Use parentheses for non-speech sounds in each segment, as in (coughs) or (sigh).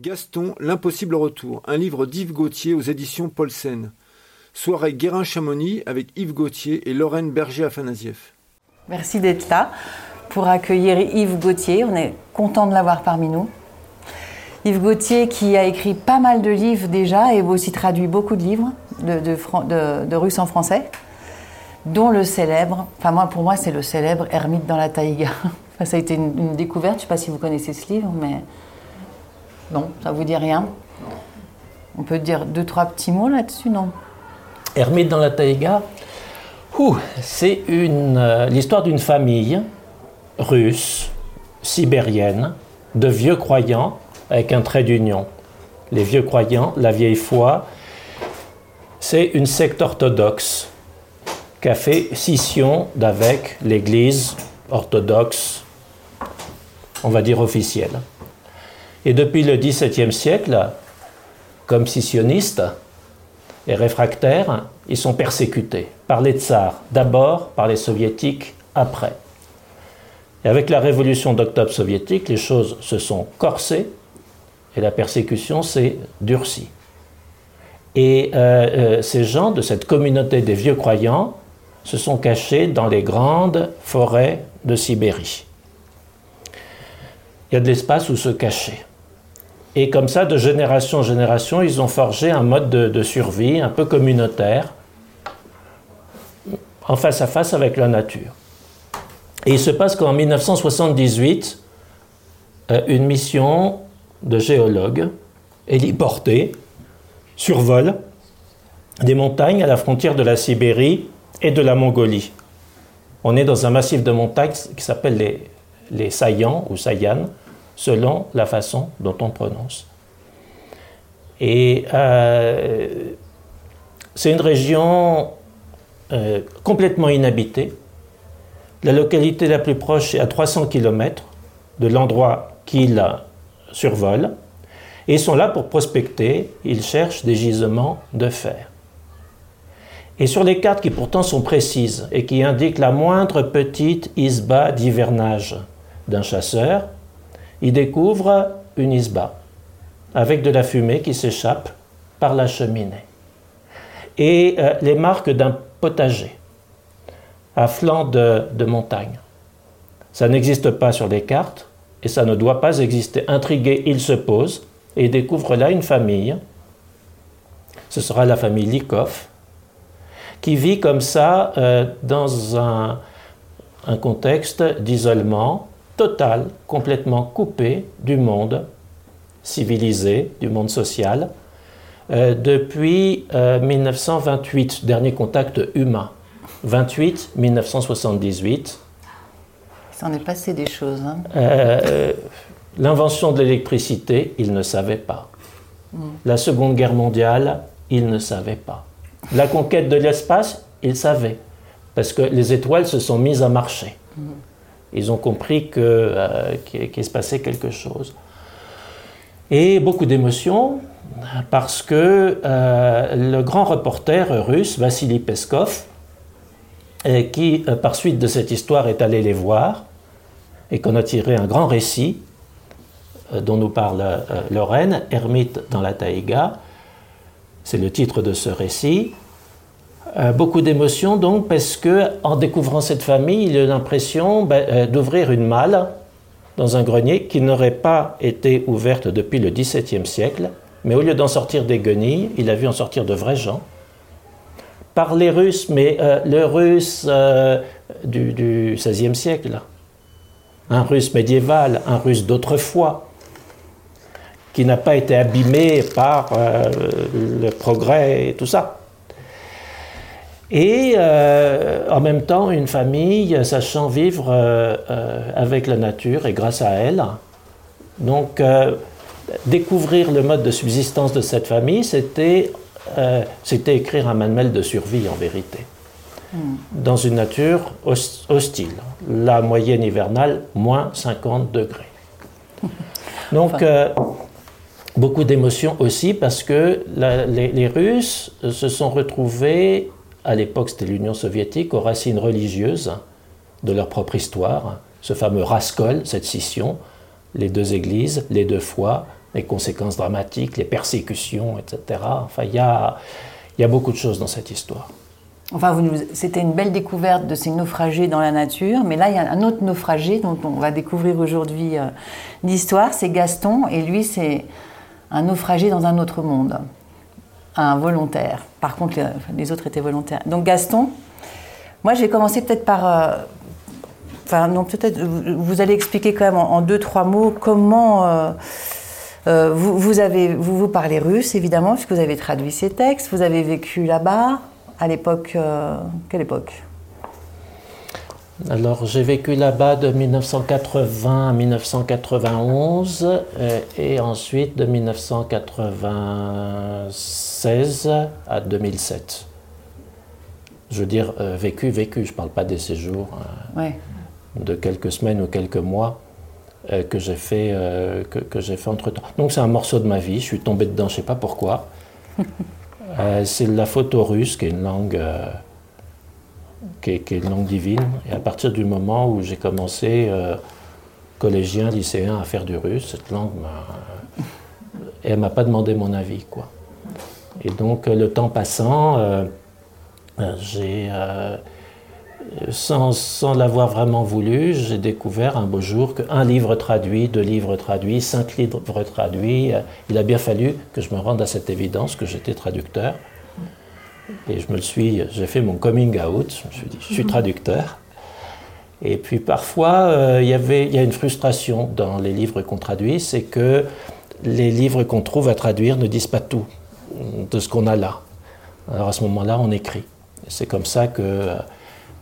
Gaston, l'impossible retour, un livre d'Yves Gauthier aux éditions Paulsen. Soirée Guérin-Chamonix avec Yves Gauthier et Lorraine Berger-Afanasieff. Merci d'être là pour accueillir Yves Gauthier. On est content de l'avoir parmi nous. Yves Gauthier qui a écrit pas mal de livres déjà et aussi traduit beaucoup de livres de, russe en français, dont le célèbre, enfin moi pour moi c'est le célèbre Ermite dans la taïga. (laughs) ça a été une, découverte, je ne sais pas si vous connaissez ce livre, mais non, ça vous dit rien On peut dire deux, trois petits mots là-dessus, non Ermite dans la taïga, c'est euh, l'histoire d'une famille russe, sibérienne, de vieux croyants avec un trait d'union. Les vieux croyants, la vieille foi, c'est une secte orthodoxe qui a fait scission d'avec l'Église orthodoxe, on va dire officielle. Et depuis le XVIIe siècle, comme scissionnistes et réfractaires, ils sont persécutés par les tsars, d'abord par les soviétiques, après. Et avec la révolution d'octobre soviétique, les choses se sont corsées et la persécution s'est durcie. Et euh, euh, ces gens de cette communauté des vieux croyants se sont cachés dans les grandes forêts de Sibérie. Il y a de l'espace où se cacher. Et comme ça, de génération en génération, ils ont forgé un mode de, survie un peu communautaire, en face à face avec la nature. Et il se passe qu'en 1978, euh, une mission de géologues héliportés survole des montagnes à la frontière de la Sibérie et de la Mongolie. On est dans un massif de montagnes qui s'appelle les, les Sayans ou Sayan, selon la façon dont on prononce. Et euh, c'est une région euh, complètement inhabitée. La localité la plus proche est à 300 km de l'endroit qu'ils survolent. Et ils sont là pour prospecter, ils cherchent des gisements de fer. Et sur les cartes qui pourtant sont précises et qui indiquent la moindre petite isba d'hivernage d'un chasseur, ils découvrent une isba avec de la fumée qui s'échappe par la cheminée. Et euh, les marques d'un potager à flanc de, de montagne. Ça n'existe pas sur les cartes et ça ne doit pas exister. Intrigué, il se pose et découvre là une famille. Ce sera la famille Likov, qui vit comme ça euh, dans un, contexte d'isolement total, complètement coupé du monde civilisé, du monde social, euh, depuis 1928, euh, dernier contact humain. 28, 1978. Il s'en est passé des choses. Hein. L'invention de l'électricité, il ne savait pas. Hmm. La Seconde Guerre mondiale, il ne savait pas. La conquête de l'espace, il savait, parce que les étoiles se sont mises à marcher. Hmm. Ils ont compris euh, qu'il se passait quelque chose. Et beaucoup d'émotions, parce que euh, le grand reporter russe, Vassili Peskov, euh, qui, par suite de cette histoire, est allé les voir, et qu'on a tiré un grand récit, dont nous parle Lorraine, Ermite dans la taïga. C'est le titre de ce récit. Euh, beaucoup d'émotions donc parce que en découvrant cette famille, il a l'impression ben, d'ouvrir une malle dans un grenier qui n'aurait pas été ouverte depuis le XVIIe siècle, mais au lieu d'en sortir des guenilles, il a vu en sortir de vrais gens. Parler russe, mais le russe du, XVIe siècle, un russe médiéval, un russe d'autrefois, qui n'a pas été abîmé par euh, le progrès et tout ça. Et euh, en même temps, une famille sachant vivre euh, avec la nature et grâce à elle. Donc, découvrir le mode de subsistance de cette famille, c'était écrire un manuel de survie en vérité. Hmm. Dans une nature hostile. La moyenne hivernale, moins 50 degrés. (laughs) Donc, beaucoup d'émotions aussi parce que les, Russes se sont retrouvés, à l'époque c'était l'Union soviétique, aux racines religieuses de leur propre histoire, ce fameux raskol, cette scission, les deux églises, les deux fois, les conséquences dramatiques, les persécutions, etc. Enfin, il y a, y a beaucoup de choses dans cette histoire. Enfin, c'était une belle découverte de ces naufragés dans la nature, mais là, il y a un autre naufragé dont on va découvrir aujourd'hui euh, l'histoire, c'est Gaston, et lui, c'est un naufragé dans un autre monde, un volontaire. Par contre, les, autres étaient volontaires. Donc Gaston, moi, je vais commencer peut-être par... Euh, enfin, non, peut-être, vous allez expliquer quand même en, deux, trois mots comment... Euh, vous, avez, vous, vous parlez russe, évidemment, puisque vous avez traduit ces textes, vous avez vécu là-bas à l'époque, euh, quelle époque? Alors j'ai vécu là-bas de 1980 à 1991 euh, et ensuite de 1996 à 2007. Je veux dire euh, vécu, vécu, je ne parle pas des séjours de quelques semaines ou quelques mois que j'ai fait, que, que j'ai fait entre-temps. Donc c'est un morceau de ma vie, je suis tombé dedans, je ne sais pas pourquoi. (laughs) Euh, c'est la photo russe qui est une langue, euh, qui, est, une langue divine. Et à partir du moment où j'ai commencé, euh, collégien, lycéen, à faire du russe, cette langue m'a. elle m'a pas demandé mon avis, quoi. Et donc, le temps passant, j'ai sans, l'avoir vraiment voulu, j'ai découvert un beau jour qu'un livre traduit, deux livres traduits, cinq livres traduits, euh, il a bien fallu que je me rende à cette évidence que j'étais traducteur. Et je me suis, j'ai fait mon coming out, je me suis dit, je suis traducteur. Et puis parfois, euh, il y il y a une frustration dans les livres qu'on traduit, c'est que les livres qu'on trouve à traduire ne disent pas tout de ce qu'on a là. Alors à ce moment-là, on écrit. C'est comme ça que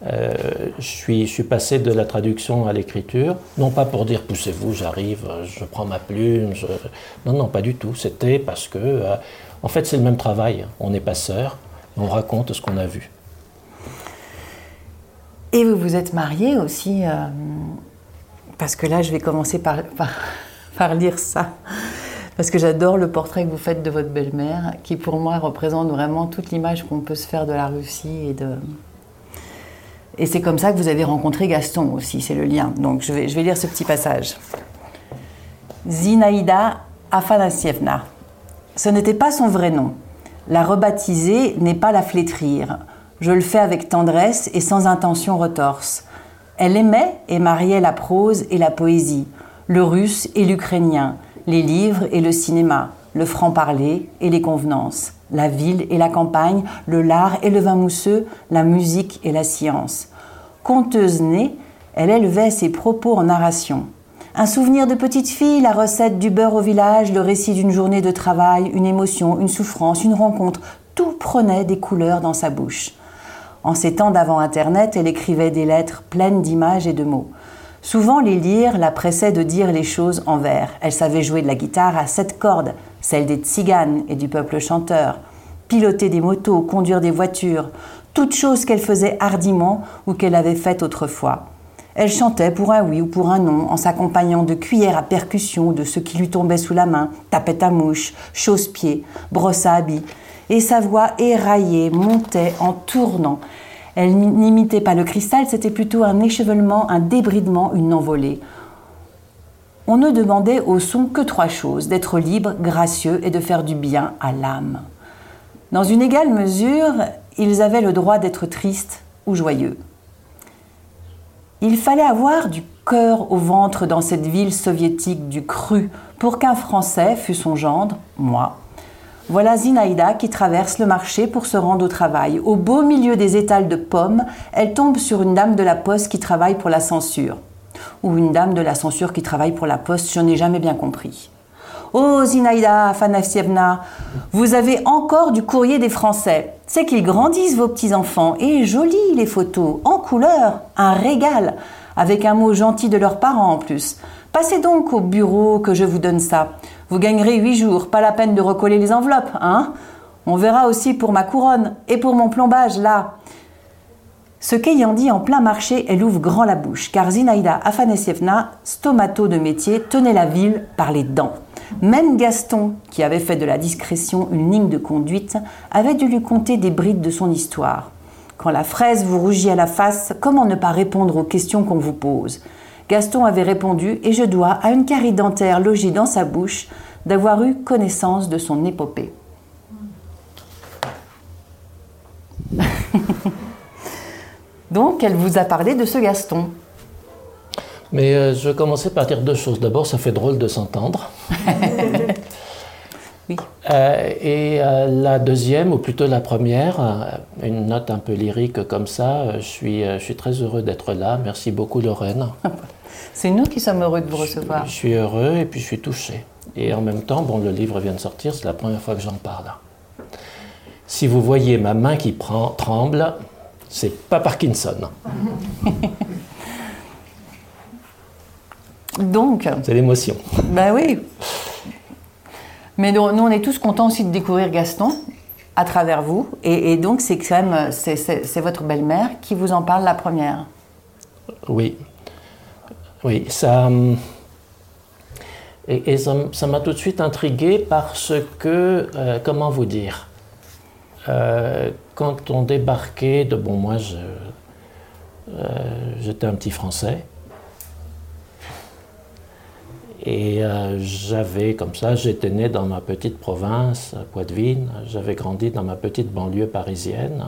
euh, je, suis, je suis passé de la traduction à l'écriture, non pas pour dire poussez-vous, j'arrive, je prends ma plume, non, non, pas du tout. C'était parce que, euh, en fait, c'est le même travail. On est passeur, on raconte ce qu'on a vu. Et vous vous êtes marié aussi, euh, parce que là, je vais commencer par, (laughs) par lire ça parce que j'adore le portrait que vous faites de votre belle-mère, qui pour moi représente vraiment toute l'image qu'on peut se faire de la Russie et de, et c'est comme ça que vous avez rencontré Gaston aussi, c'est le lien. Donc je vais, je vais lire ce petit passage. Zinaïda Afanasievna. Ce n'était pas son vrai nom. La rebaptiser n'est pas la flétrir. Je le fais avec tendresse et sans intention retorse. Elle aimait et mariait la prose et la poésie, le russe et l'ukrainien, les livres et le cinéma, le franc-parler et les convenances, la ville et la campagne, le lard et le vin mousseux, la musique et la science. Conteuse née, elle élevait ses propos en narration. Un souvenir de petite fille, la recette du beurre au village, le récit d'une journée de travail, une émotion, une souffrance, une rencontre, tout prenait des couleurs dans sa bouche. En ces temps d'avant Internet, elle écrivait des lettres pleines d'images et de mots. Souvent, les lire la pressait de dire les choses en vers. Elle savait jouer de la guitare à sept cordes, celle des tziganes et du peuple chanteur, piloter des motos, conduire des voitures, toute chose qu'elle faisait hardiment ou qu'elle avait faite autrefois. Elle chantait pour un oui ou pour un non, en s'accompagnant de cuillères à percussion de ce qui lui tombait sous la main, tapette à mouche, chausse-pied, brosse à habits, et sa voix éraillée montait en tournant. Elle n'imitait pas le cristal, c'était plutôt un échevellement, un débridement, une envolée. On ne demandait au son que trois choses, d'être libre, gracieux et de faire du bien à l'âme. Dans une égale mesure, ils avaient le droit d'être tristes ou joyeux. Il fallait avoir du cœur au ventre dans cette ville soviétique du cru pour qu'un Français fût son gendre, moi. Voilà Zinaïda qui traverse le marché pour se rendre au travail. Au beau milieu des étals de pommes, elle tombe sur une dame de la poste qui travaille pour la censure. Ou une dame de la censure qui travaille pour la poste, je n'ai jamais bien compris. Oh Zinaïda Afanasievna, vous avez encore du courrier des Français c'est qu'ils grandissent vos petits-enfants. Et jolies les photos, en couleur, un régal, avec un mot gentil de leurs parents en plus. Passez donc au bureau que je vous donne ça. Vous gagnerez huit jours, pas la peine de recoller les enveloppes, hein? On verra aussi pour ma couronne et pour mon plombage là. Ce qu'ayant dit en plein marché, elle ouvre grand la bouche, car Zinaïda Afanasievna, stomato de métier, tenait la ville par les dents. Même Gaston, qui avait fait de la discrétion une ligne de conduite, avait dû lui conter des brides de son histoire. Quand la fraise vous rougit à la face, comment ne pas répondre aux questions qu'on vous pose? Gaston avait répondu, et je dois à une carie dentaire logée dans sa bouche, d'avoir eu connaissance de son épopée. (laughs) Donc, elle vous a parlé de ce Gaston. Mais euh, je commencer par dire deux choses. D'abord, ça fait drôle de s'entendre. (laughs) oui. Euh, et euh, la deuxième, ou plutôt la première, une note un peu lyrique comme ça, je suis, je suis très heureux d'être là. Merci beaucoup Lorraine. (laughs) C'est nous qui sommes heureux de vous recevoir. Je, suis heureux et puis je suis touché. Et en même temps, bon, le livre vient de sortir, c'est la première fois que j'en parle. Si vous voyez ma main qui prend, tremble, c'est pas Parkinson. (laughs) Donc. C'est l'émotion. Ben oui. Mais nous, on est tous contents aussi de découvrir Gaston à travers vous. Et, donc, c'est quand même c'est votre belle-mère qui vous en parle la première. Oui. Oui, ça. Et, ça m'a tout de suite intrigué parce que, euh, comment vous dire, euh, quand on débarquait de, bon, moi, euh, j'étais un petit Français, et euh, j'avais, comme ça, j'étais né dans ma petite province, Poitevine, j'avais grandi dans ma petite banlieue parisienne.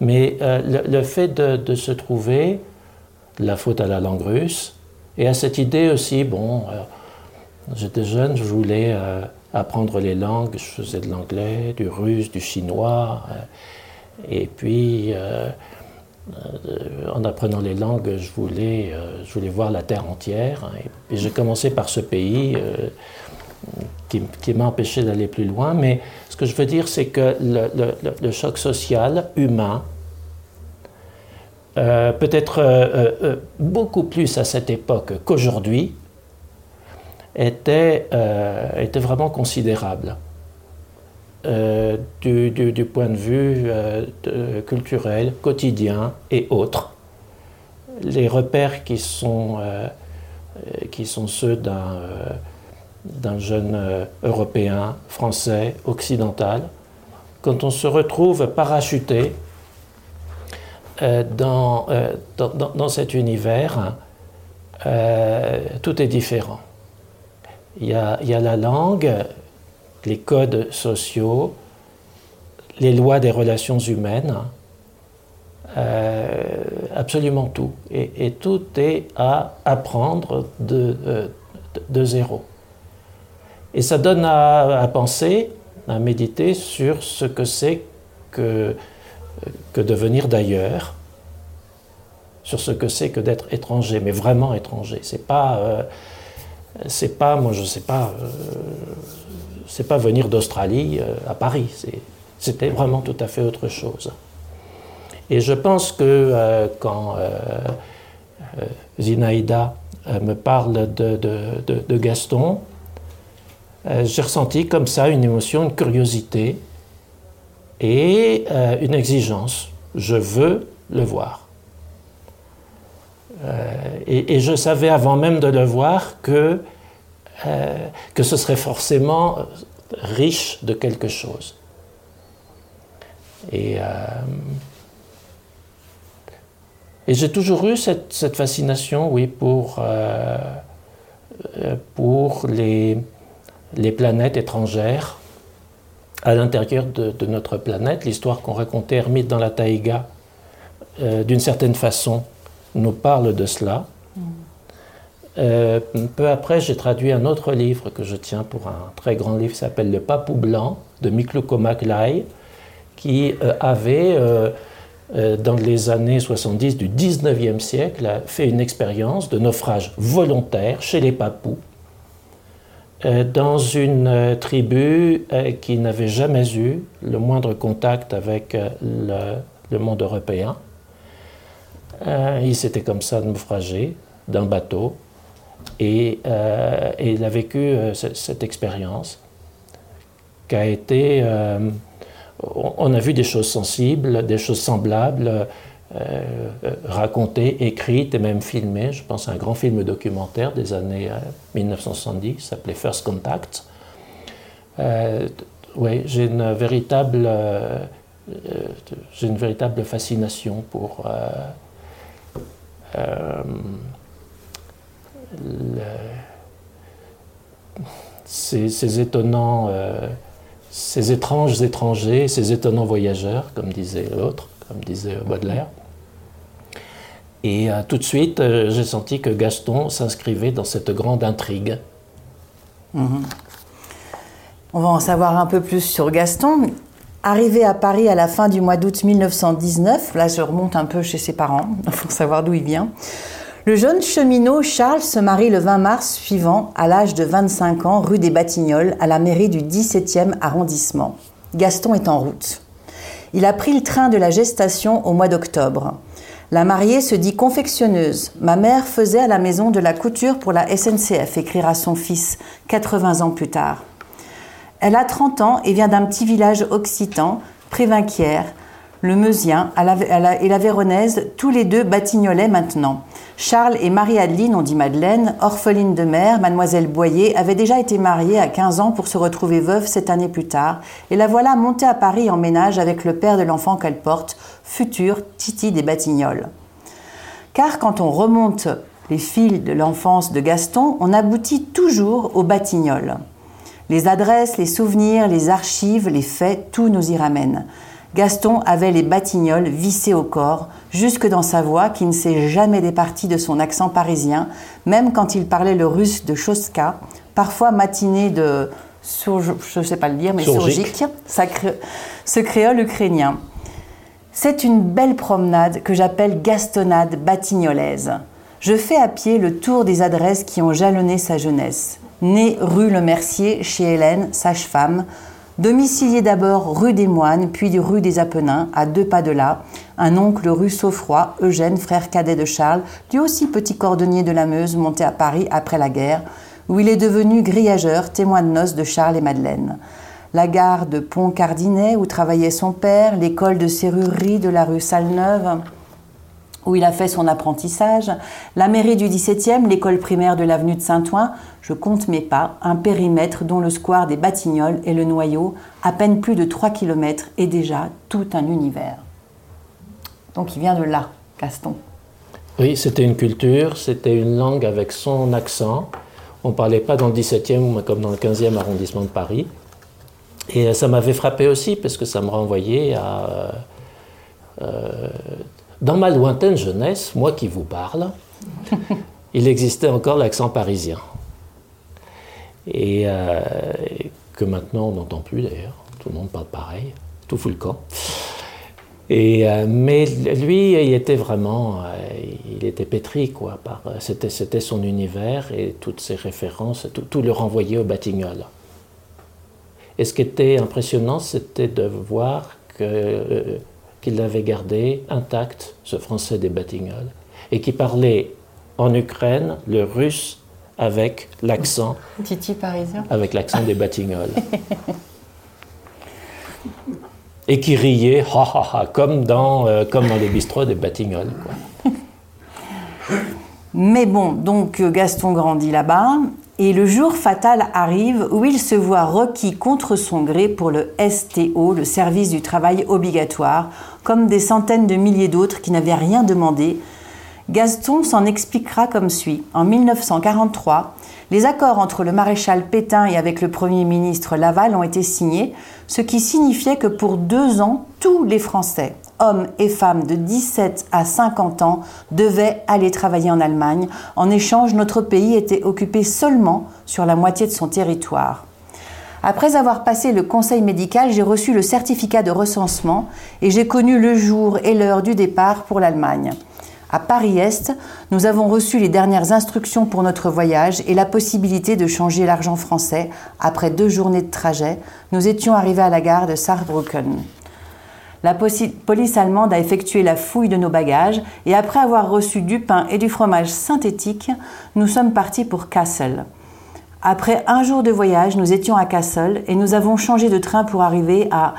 Mais le, fait de, se trouver, la faute à la langue russe, et à cette idée aussi, bon, j'étais jeune, je voulais apprendre les langues, je faisais de l'anglais, du russe, du chinois, et puis euh, en apprenant les langues, je voulais, euh, je voulais voir la terre entière. Et, j'ai commencé par ce pays euh, qui, m'a empêché d'aller plus loin. Mais ce que je veux dire, c'est que le, choc social, humain, peut-être beaucoup plus à cette époque qu'aujourd'hui, était, était vraiment considérable. Euh, du, point de vue euh, culturel, quotidien et autres. Les repères qui sont, euh, qui sont ceux d'un jeune européen, français, occidental, quand on se retrouve parachuté dans, dans, dans, cet univers, tout est différent. Il y, a, la langue, les codes sociaux, les lois des relations humaines, euh, absolument tout. Et, tout est à apprendre de, euh, zéro. Et ça donne à, penser, à méditer sur ce que c'est que, que de venir d'ailleurs, sur ce que c'est que d'être étranger, mais vraiment étranger. C'est pas, euh, c'est pas, moi je sais pas, c'est pas venir d'Australie euh, à Paris, c'était vraiment tout à fait autre chose. Et je pense que euh, quand euh, Zinaïda me parle de, de Gaston, j'ai ressenti comme ça une émotion, une curiosité et une exigence. Je veux le voir. Et, et, je savais avant même de le voir que euh, que ce serait forcément riche de quelque chose. Et, euh, j'ai toujours eu cette, fascination, oui, pour, euh, pour les, les, planètes étrangères à l'intérieur de, de, notre planète. L'histoire qu'on racontait Hermite dans la taïga, d'une certaine façon, nous parle de cela. Euh, peu après, j'ai traduit un autre livre que je tiens pour un très grand livre qui s'appelle Le Papou Blanc de Miklou Maklai, qui euh, avait, euh, dans les années 70 du 19e siècle, fait une expérience de naufrage volontaire chez les Papous, dans une tribu qui n'avait jamais eu le moindre contact avec le monde européen. Il s'était comme ça naufragé d'un bateau euh, et, il a vécu euh, cette, expérience qui a été... Euh, on a vu des choses sensibles, des choses semblables, racontées, écrites et même filmées. Je pense à un grand film documentaire des années 1970 qui s'appelait First Contact. oui, j'ai une véritable... j'ai une véritable fascination pour ces, étonnants, euh, ces étranges étrangers, ces étonnants voyageurs, comme disait l'autre, comme disait Baudelaire. Et euh, tout de suite, euh, j'ai senti que Gaston s'inscrivait dans cette grande intrigue. Mhm. On va en savoir un peu plus sur Gaston. Arrivé à Paris à la fin du mois d'août 1919, là je remonte un peu chez ses parents (laughs) pour savoir d'où il vient. Le jeune cheminot Charles se marie le 20 mars suivant, à l'âge de 25 ans, rue des Batignolles, à la mairie du 17e arrondissement. Gaston est en route. Il a pris le train de la gestation au mois d'octobre. La mariée se dit confectionneuse. Ma mère faisait à la maison de la couture pour la SNCF, écrira son fils 80 ans plus tard. Elle a 30 ans et vient d'un petit village occitan, Prévinquière, le Meusien et la Véronaise, tous les deux batignolais maintenant. Charles et Marie-Adeline, on dit Madeleine, orpheline de mère, mademoiselle Boyer, avaient déjà été mariées à 15 ans pour se retrouver veuve cette année plus tard, et la voilà montée à Paris en ménage avec le père de l'enfant qu'elle porte, futur Titi des Batignolles. Car quand on remonte les fils de l'enfance de Gaston, on aboutit toujours aux Batignolles. Les adresses, les souvenirs, les archives, les faits, tout nous y ramène. Gaston avait les batignolles vissées au corps, jusque dans sa voix qui ne s'est jamais départie de son accent parisien, même quand il parlait le russe de Choska, parfois matiné de, je ne sais pas le dire, mais surgique, ce créole ukrainien. C'est une belle promenade que j'appelle Gastonnade batignolaise. Je fais à pied le tour des adresses qui ont jalonné sa jeunesse. Né rue Le Mercier chez Hélène, sage-femme, Domicilié d'abord rue des Moines, puis rue des Apennins, à deux pas de là, un oncle rue Saufroy, Eugène, frère cadet de Charles, lui aussi petit cordonnier de la Meuse, monté à Paris après la guerre, où il est devenu grillageur, témoin de noces de Charles et Madeleine. La gare de Pont-Cardinet, où travaillait son père, l'école de serrurerie de la rue Salneuve, où il a fait son apprentissage, la mairie du 17e, l'école primaire de l'avenue de Saint-Ouen, je compte mes pas, un périmètre dont le square des Batignolles est le noyau, à peine plus de 3 km et déjà tout un univers. Donc il vient de là, Gaston. Oui, c'était une culture, c'était une langue avec son accent. On ne parlait pas dans le 17e comme dans le 15e arrondissement de Paris. Et ça m'avait frappé aussi parce que ça me renvoyait à euh, dans ma lointaine jeunesse, moi qui vous parle, il existait encore l'accent parisien. Et euh, que maintenant on n'entend plus d'ailleurs. Tout le monde parle pareil, tout fout le camp. Et, euh, mais lui, il était vraiment, euh, il était pétri, quoi. c'était, son univers et toutes ses références, tout, tout le renvoyait au Batignolles. Et ce qui était impressionnant, c'était de voir que qu'il avait gardé intact, ce français des Batignolles, et qui parlait en Ukraine le russe avec l'accent. (laughs) Titi parisien. Avec l'accent des Batignolles. (laughs) et qui riait, comme, dans, euh, comme dans les bistrots des Batignolles. Mais bon, donc Gaston grandit là-bas, et le jour fatal arrive où il se voit requis contre son gré pour le STO, le service du travail obligatoire, comme des centaines de milliers d'autres qui n'avaient rien demandé. Gaston s'en expliquera comme suit. En 1943, les accords entre le maréchal Pétain et avec le Premier ministre Laval ont été signés, ce qui signifiait que pour deux ans, tous les Français, hommes et femmes de 17 à 50 ans devaient aller travailler en Allemagne. En échange, notre pays était occupé seulement sur la moitié de son territoire. Après avoir passé le conseil médical, j'ai reçu le certificat de recensement et j'ai connu le jour et l'heure du départ pour l'Allemagne. À Paris-Est, nous avons reçu les dernières instructions pour notre voyage et la possibilité de changer l'argent français. Après deux journées de trajet, nous étions arrivés à la gare de Saarbrücken. La police allemande a effectué la fouille de nos bagages et après avoir reçu du pain et du fromage synthétique, nous sommes partis pour Kassel. Après un jour de voyage, nous étions à Kassel et nous avons changé de train pour arriver à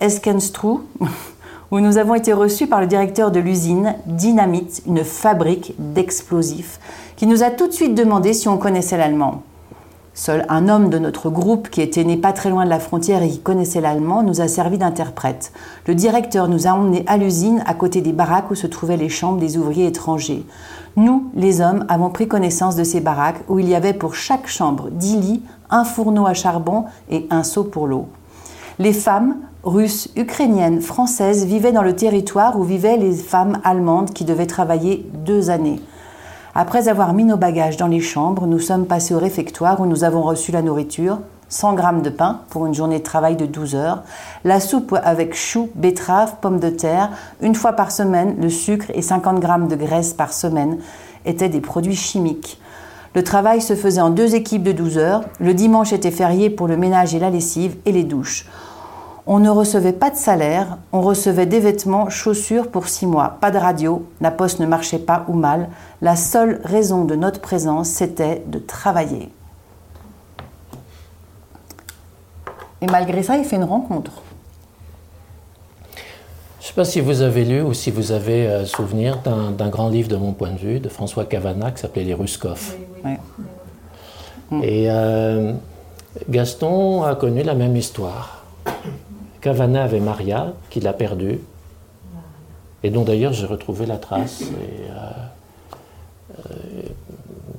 Eskenstru, (laughs) où nous avons été reçus par le directeur de l'usine Dynamite, une fabrique d'explosifs, qui nous a tout de suite demandé si on connaissait l'allemand. Seul un homme de notre groupe, qui était né pas très loin de la frontière et qui connaissait l'allemand, nous a servi d'interprète. Le directeur nous a emmenés à l'usine, à côté des baraques où se trouvaient les chambres des ouvriers étrangers. Nous, les hommes, avons pris connaissance de ces baraques où il y avait pour chaque chambre dix lits, un fourneau à charbon et un seau pour l'eau. Les femmes, russes, ukrainiennes, françaises, vivaient dans le territoire où vivaient les femmes allemandes qui devaient travailler deux années. Après avoir mis nos bagages dans les chambres, nous sommes passés au réfectoire où nous avons reçu la nourriture, 100 grammes de pain pour une journée de travail de 12 heures, la soupe avec choux, betteraves, pommes de terre, une fois par semaine, le sucre et 50 grammes de graisse par semaine étaient des produits chimiques. Le travail se faisait en deux équipes de 12 heures. Le dimanche était férié pour le ménage et la lessive et les douches. On ne recevait pas de salaire, on recevait des vêtements, chaussures pour six mois, pas de radio, la poste ne marchait pas ou mal. La seule raison de notre présence, c'était de travailler. Et malgré ça, il fait une rencontre. Je ne sais pas si vous avez lu ou si vous avez euh, souvenir d'un grand livre de mon point de vue, de François Cavana, qui s'appelait Les Ruskov. Et euh, Gaston a connu la même histoire. Cavana avait Maria, qu'il a perdue, et dont d'ailleurs j'ai retrouvé la trace. Euh, euh,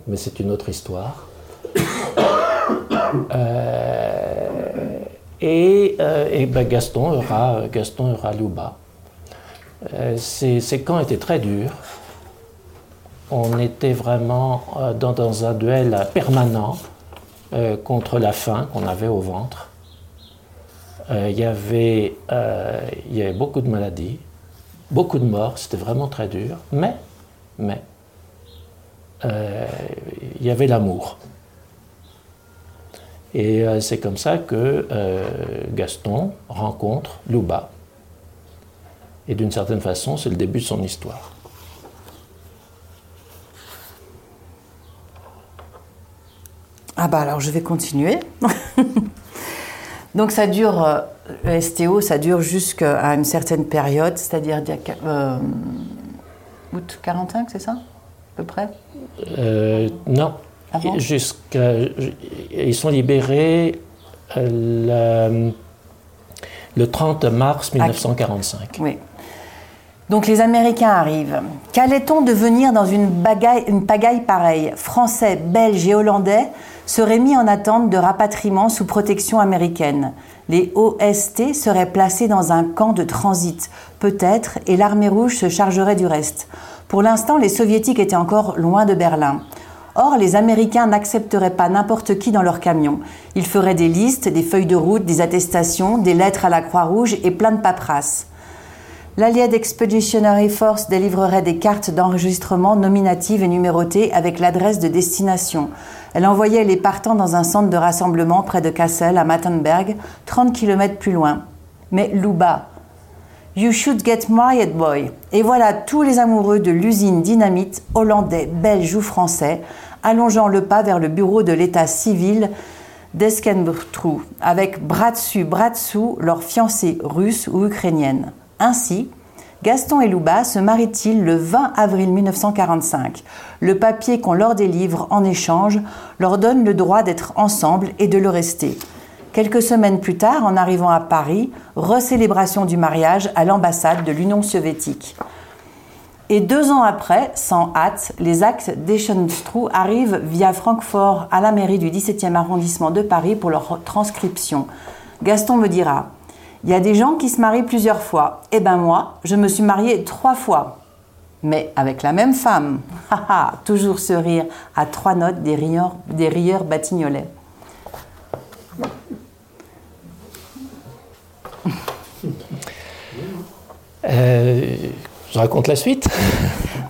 mais c'est une autre histoire. (coughs) Euh, et, ben Gaston aura, Gaston aura Louba. ces, camps étaient très durs. On était vraiment dans un duel permanent contre la faim qu'on avait au ventre. Euh, il, y avait, euh, y avait beaucoup de maladies, beaucoup de morts, c'était vraiment très dur, mais, mais euh, il y avait l'amour. Et c'est comme ça que Gaston rencontre Louba. Et d'une certaine façon, c'est le début de son histoire. Ah bah alors je vais continuer. (laughs) Donc ça dure, euh, le STO, ça dure jusqu'à une certaine période, c'est-à-dire euh, août 45, c'est ça À peu près? Euh, Non. Jusqu'à, ils sont libérés le, 30 mars 1945. Oui. Donc les Américains arrivent. Qu'allait-on devenir dans une, une pagaille pareille? Français, Belges et Hollandais seraient mis en attente de rapatriement sous protection américaine. Les OST seraient placés dans un camp de transit, peut-être, et l'armée rouge se chargerait du reste. Pour l'instant, les soviétiques étaient encore loin de Berlin. Or, les Américains n'accepteraient pas n'importe qui dans leur camion. Ils feraient des listes, des feuilles de route, des attestations, des lettres à la Croix-Rouge et plein de paperasses. L'Allied Expeditionary Force délivrerait des cartes d'enregistrement nominatives et numérotées avec l'adresse de destination. Elle envoyait les partants dans un centre de rassemblement près de Kassel, à Mattenberg, 30 km plus loin. Mais Louba. You should get married, boy. Et voilà tous les amoureux de l'usine dynamite, hollandais, belges ou français, allongeant le pas vers le bureau de l'état civil d'Eskenbrtrou, avec bras dessus, bras dessous, leurs fiancées russes ou ukrainiennes. Ainsi, Gaston et Louba se marient-ils le 20 avril 1945. Le papier qu'on leur délivre en échange leur donne le droit d'être ensemble et de le rester. Quelques semaines plus tard, en arrivant à Paris, recélébration du mariage à l'ambassade de l'Union soviétique. Et deux ans après, sans hâte, les actes d'Eschenstrou arrivent via Francfort à la mairie du 17e arrondissement de Paris pour leur transcription. Gaston me dira il y a des gens qui se marient plusieurs fois. Eh ben moi, je me suis mariée trois fois. Mais avec la même femme. (laughs) Toujours ce rire à trois notes des rieurs, des rieurs batignolais. Euh, je raconte la suite.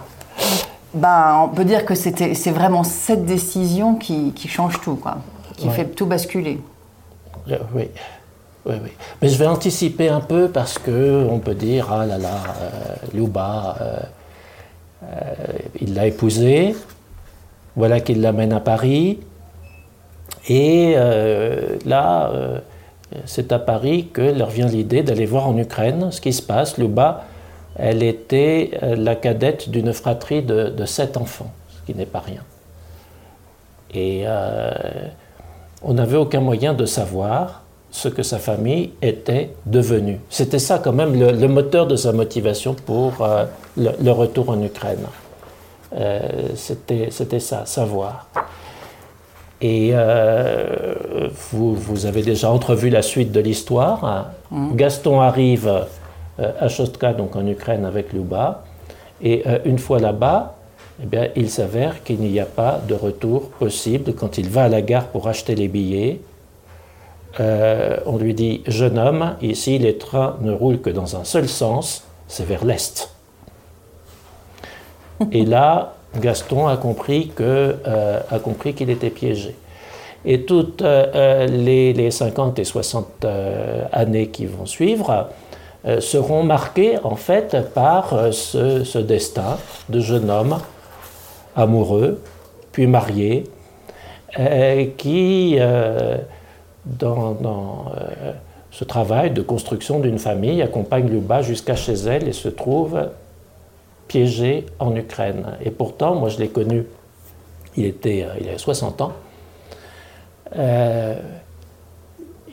(laughs) ben, on peut dire que c'est vraiment cette décision qui, change tout, quoi, qui fait tout basculer. Euh, oui. Mais je vais anticiper un peu parce que on peut dire ah là là, euh, Luba, euh, euh, il l'a épousée, voilà qu'il l'amène à Paris, et là, c'est à Paris que leur vient l'idée d'aller voir en Ukraine ce qui se passe. Luba, elle était la cadette d'une fratrie de, sept enfants, ce qui n'est pas rien. Et on n'avait aucun moyen de savoir ce que sa famille était devenue. C'était ça quand même le, moteur de sa motivation pour euh, le, retour en Ukraine. Euh, c'était ça, savoir. Et euh, vous, vous, avez déjà entrevu la suite de l'histoire. Mmh. Gaston arrive à Shostka, donc en Ukraine, avec Luba. Et une fois là-bas, eh bien, il s'avère qu'il n'y a pas de retour possible quand il va à la gare pour acheter les billets. Euh, on lui dit Jeune homme, ici les trains ne roulent que dans un seul sens, c'est vers l'est. Et là, Gaston a compris euh, qu'il était piégé. Et toutes euh, les, 50 et 60 années qui vont suivre seront marquées en fait par ce destin de jeune homme amoureux, puis marié, qui, dans, euh, ce travail de construction d'une famille, accompagne Luba jusqu'à chez elle et se trouve piégé en Ukraine. Et pourtant, moi je l'ai connu, il, était, il avait 60 ans,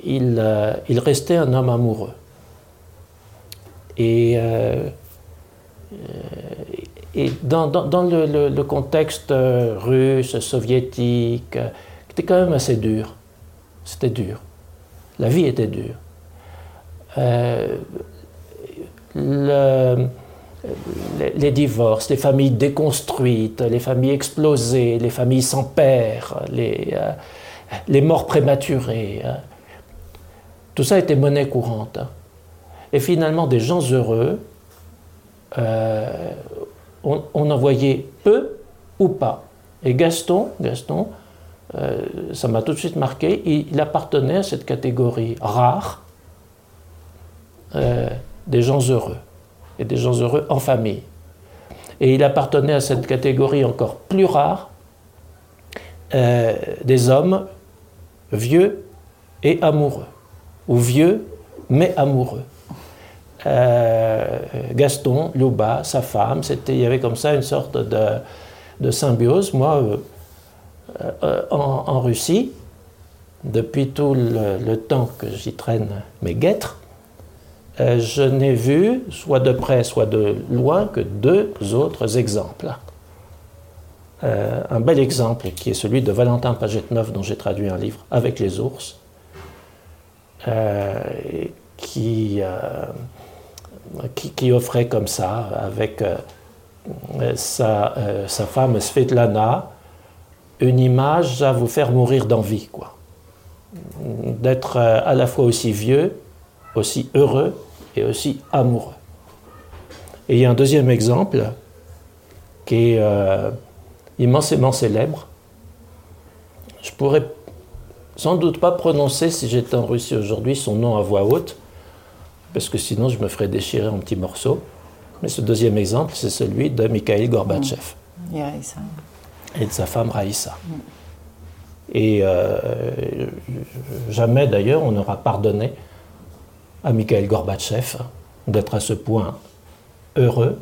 il, il, restait un homme amoureux. Et dans, le, le, contexte euh, russe, soviétique, euh, c'était quand même assez dur. C'était dur. La vie était dure. Euh, le, les, divorces, les familles déconstruites, les familles explosées, les familles sans père, les, les morts prématurées, tout ça était monnaie courante. Et finalement, des gens heureux on, en voyait peu ou pas. Et Gaston, Gaston euh, ça m'a tout de suite marqué, il, appartenait à cette catégorie rare euh, des gens heureux, et des gens heureux en famille. Et il appartenait à cette catégorie encore plus rare euh, des hommes vieux et amoureux, ou vieux mais amoureux. Gaston, Louba, sa femme. Il y avait comme ça une sorte de, symbiose. Moi, euh, euh, en, Russie, depuis tout le, temps que j'y traîne mes guêtres, je n'ai vu, soit de près, soit de loin, que deux autres exemples. un bel exemple qui est celui de Valentin Pagetneuf, dont j'ai traduit un livre, Avec les ours, qui qui, offrait comme ça, avec euh, sa, euh, sa, femme Svetlana, une image à vous faire mourir d'envie, quoi. D'être euh, à la fois aussi vieux, aussi heureux et aussi amoureux. Et il y a un deuxième exemple qui est immensément célèbre. Je pourrais sans doute pas prononcer, si j'étais en Russie aujourd'hui, son nom à voix haute, parce que sinon je me ferais déchirer en petits morceaux. Mais ce deuxième exemple, c'est celui de Mikhail Gorbatchev. Mm. Et de sa femme Raïssa. Et euh, jamais d'ailleurs on n'aura pardonné à Mikhail Gorbatchev d'être à ce point heureux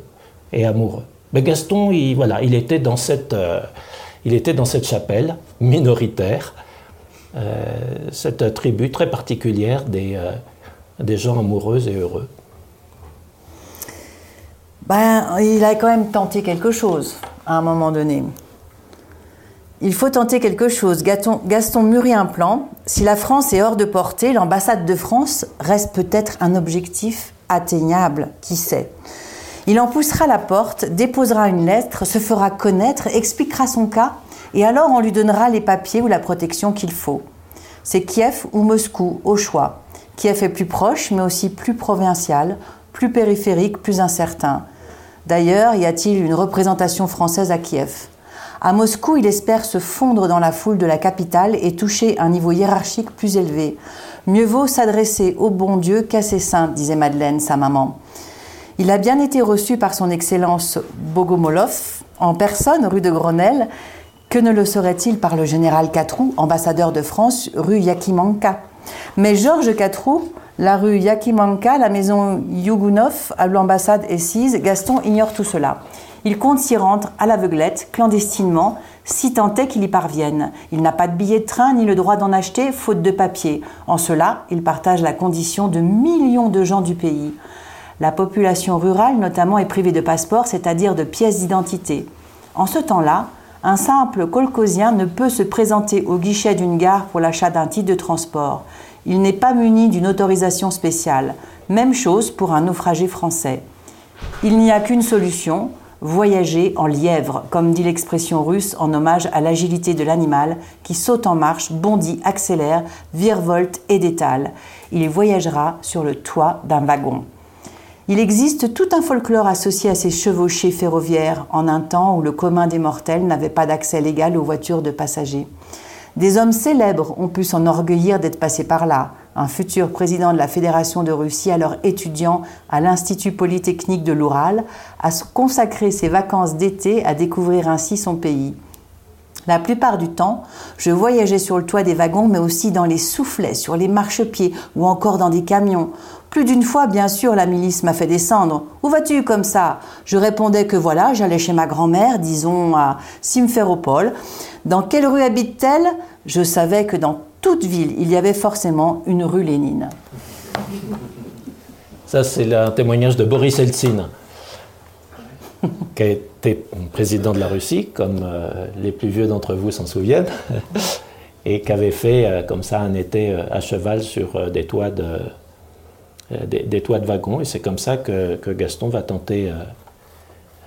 et amoureux. Mais Gaston, il, voilà, il, était, dans cette, euh, il était dans cette chapelle minoritaire, euh, cette tribu très particulière des, des gens amoureux et heureux ben, Il a quand même tenté quelque chose à un moment donné. Il faut tenter quelque chose. Gaston, Gaston mûrit un plan. Si la France est hors de portée, l'ambassade de France reste peut-être un objectif atteignable, qui sait? Il en poussera la porte, déposera une lettre, se fera connaître, expliquera son cas, et alors on lui donnera les papiers ou la protection qu'il faut. C'est Kiev ou Moscou, au choix. Kiev est plus proche, mais aussi plus provincial, plus périphérique, plus incertain. D'ailleurs, y a-t-il une représentation française à Kiev? À Moscou, il espère se fondre dans la foule de la capitale et toucher un niveau hiérarchique plus élevé. Mieux vaut s'adresser au bon Dieu qu'à ses saints, disait Madeleine, sa maman. Il a bien été reçu par son Excellence Bogomolov en personne rue de Grenelle. Que ne le serait-il par le général Catrou, ambassadeur de France, rue Yakimanka? Mais Georges Catrou, la rue Yakimanka, la maison Yugunov, à l'ambassade Essise, Gaston ignore tout cela. Il compte s'y rendre à l'aveuglette, clandestinement, si tant est qu'il y parvienne. Il n'a pas de billet de train ni le droit d'en acheter, faute de papier. En cela, il partage la condition de millions de gens du pays. La population rurale, notamment, est privée de passeport, c'est-à-dire de pièces d'identité. En ce temps-là, un simple colcosien ne peut se présenter au guichet d'une gare pour l'achat d'un titre de transport. Il n'est pas muni d'une autorisation spéciale. Même chose pour un naufragé français. Il n'y a qu'une solution, voyager en lièvre, comme dit l'expression russe en hommage à l'agilité de l'animal qui saute en marche, bondit, accélère, virevolte et détale. Il voyagera sur le toit d'un wagon. Il existe tout un folklore associé à ces chevauchées ferroviaires en un temps où le commun des mortels n'avait pas d'accès légal aux voitures de passagers. Des hommes célèbres ont pu s'enorgueillir d'être passés par là. Un futur président de la Fédération de Russie, alors étudiant à l'Institut Polytechnique de l'Oural, a consacré ses vacances d'été à découvrir ainsi son pays. La plupart du temps, je voyageais sur le toit des wagons, mais aussi dans les soufflets, sur les marchepieds ou encore dans des camions. Plus d'une fois, bien sûr, la milice m'a fait descendre. Où vas-tu comme ça? Je répondais que voilà, j'allais chez ma grand-mère, disons à Simferopol. Dans quelle rue habite-t-elle? Je savais que dans toute ville, il y avait forcément une rue Lénine. Ça, c'est un témoignage de Boris Eltsine, qui a été président de la Russie, comme euh, les plus vieux d'entre vous s'en souviennent, (laughs) et qui avait fait euh, comme ça un été euh, à cheval sur des toits de, des, toits de wagons. Et c'est comme ça que, Gaston va tenter,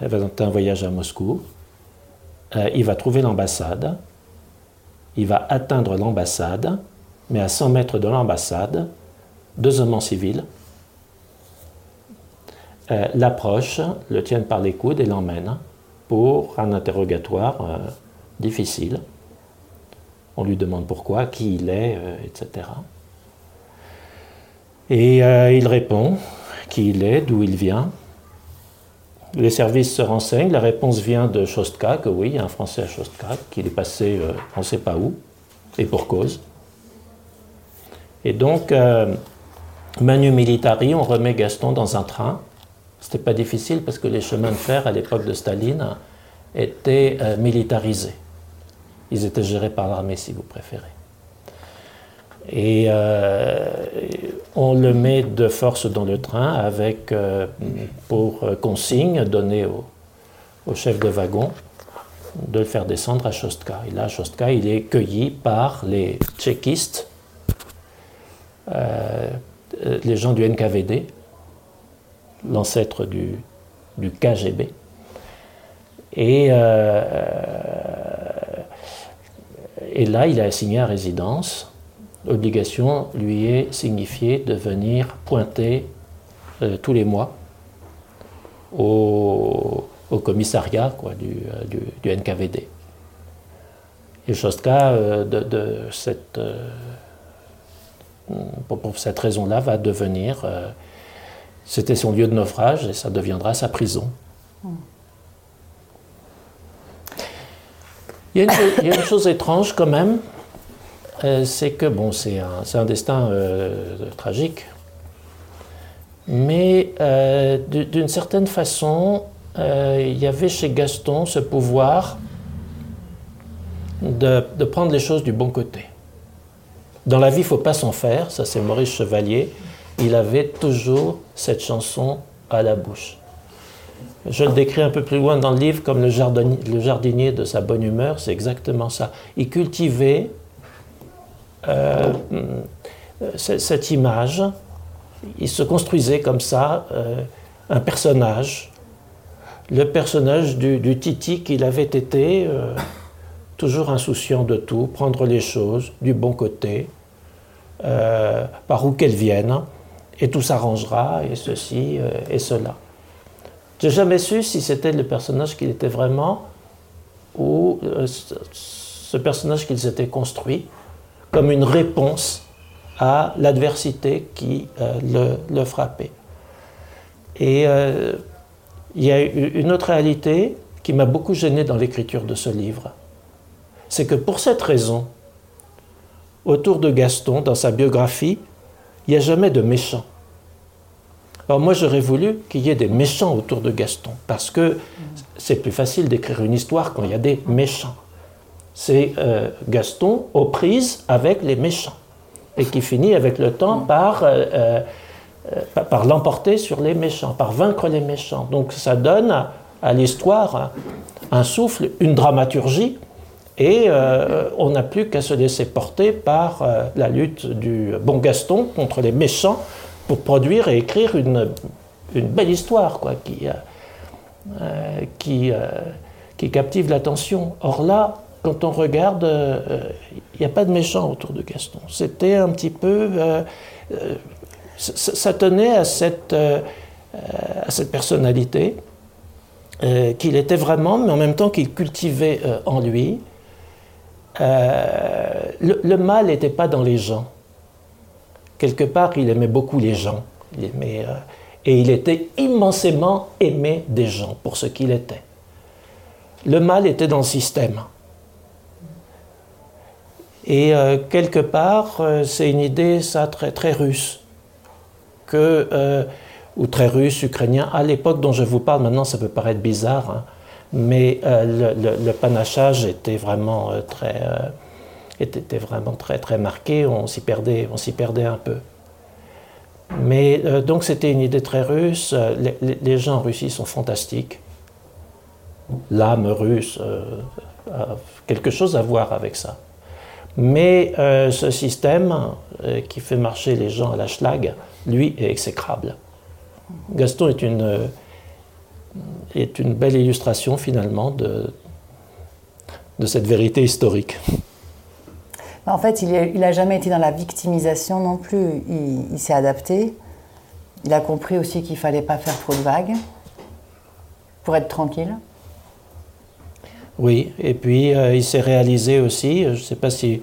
va tenter un voyage à Moscou. il va trouver l'ambassade il va atteindre l'ambassade, mais à 100 mètres de l'ambassade, deux hommes en civil euh, l'approchent, le tiennent par les coudes et l'emmènent pour un interrogatoire euh, difficile. On lui demande pourquoi, qui il est, euh, etc. Et il répond qui il est, d'où il vient, les services se renseignent, la réponse vient de Chostka, que oui, il y a un Français à Chostka, qu'il est passé euh, on ne sait pas où, et pour cause. Et donc, euh, Manu Militari, on remet Gaston dans un train. C'était pas difficile parce que les chemins de fer à l'époque de Staline étaient euh, militarisés. Ils étaient gérés par l'armée, si vous préférez. Et euh, on le met de force dans le train avec euh, pour consigne donnée au, chef de wagon de le faire descendre à Chostka. Et là, à Chostka, il est cueilli par les tchéquistes, euh, les gens du NKVD, l'ancêtre du, du, KGB. Et, et là, il est assigné à résidence obligation lui est signifiée de venir pointer euh, tous les mois au, commissariat quoi, du, euh, du, NKVD. Et Chostka, euh, de, cette, pour, cette raison-là, va devenir, c'était son lieu de naufrage et ça deviendra sa prison. il y a une chose étrange quand même, euh, c'est que, bon, c'est un, destin euh, tragique, mais euh, d'une certaine façon, il y avait chez Gaston ce pouvoir de, prendre les choses du bon côté. Dans la vie, il ne faut pas s'en faire, ça c'est Maurice Chevalier, il avait toujours cette chanson à la bouche. Je le décris un peu plus loin dans le livre comme le jardinier de sa bonne humeur, c'est exactement ça. Il cultivait euh, cette image, il se construisait comme ça euh, un personnage, le personnage du, Titi qu'il avait été, euh, toujours insouciant de tout, prendre les choses du bon côté, par où qu'elles viennent, et tout s'arrangera, et ceci et cela. J'ai jamais su si c'était le personnage qu'il était vraiment ou ce personnage qu'il s'était construit comme une réponse à l'adversité qui euh, le, frappait. Et euh, il y a une autre réalité qui m'a beaucoup gêné dans l'écriture de ce livre. C'est que pour cette raison, autour de Gaston, dans sa biographie, il n'y a jamais de méchants. Alors moi j'aurais voulu qu'il y ait des méchants autour de Gaston, parce que c'est plus facile d'écrire une histoire quand il y a des méchants. C'est Gaston aux prises avec les méchants, et qui finit avec le temps par, par l'emporter sur les méchants, par vaincre les méchants. Donc ça donne à l'histoire un souffle, une dramaturgie et euh, on n'a plus qu'à se laisser porter par euh, la lutte du bon Gaston contre les méchants pour produire et écrire une, une belle histoire quoi, qui, euh, qui, qui, captive l'attention. Or là, quand on regarde, il n'y a pas de méchants autour de Gaston. C'était un petit peu... ça tenait à cette, à cette personnalité qu'il était vraiment, mais en même temps qu'il cultivait en lui. Euh, le, mal n'était pas dans les gens. Quelque part, il aimait beaucoup les gens. Euh, et il était immensément aimé des gens pour ce qu'il était. Le mal était dans le système. Et euh, quelque part, c'est une idée, très, russe, que, ou très russe, ukrainien. À l'époque dont je vous parle, maintenant, ça peut paraître bizarre, hein, mais euh, le, panachage était vraiment euh, très, euh, était, vraiment très, très marqué, on s'y perdait, on s'y perdait un peu. Mais donc c'était une idée très russe, les, gens en Russie sont fantastiques. L'âme russe a quelque chose à voir avec ça. Mais ce système qui fait marcher les gens à la schlag, lui, est exécrable. Gaston est une est une belle illustration finalement de, de cette vérité historique. En fait, il n'a jamais été dans la victimisation non plus. Il, s'est adapté. Il a compris aussi qu'il ne fallait pas faire trop de vagues pour être tranquille. Oui, et puis euh, il s'est réalisé aussi, je ne sais pas si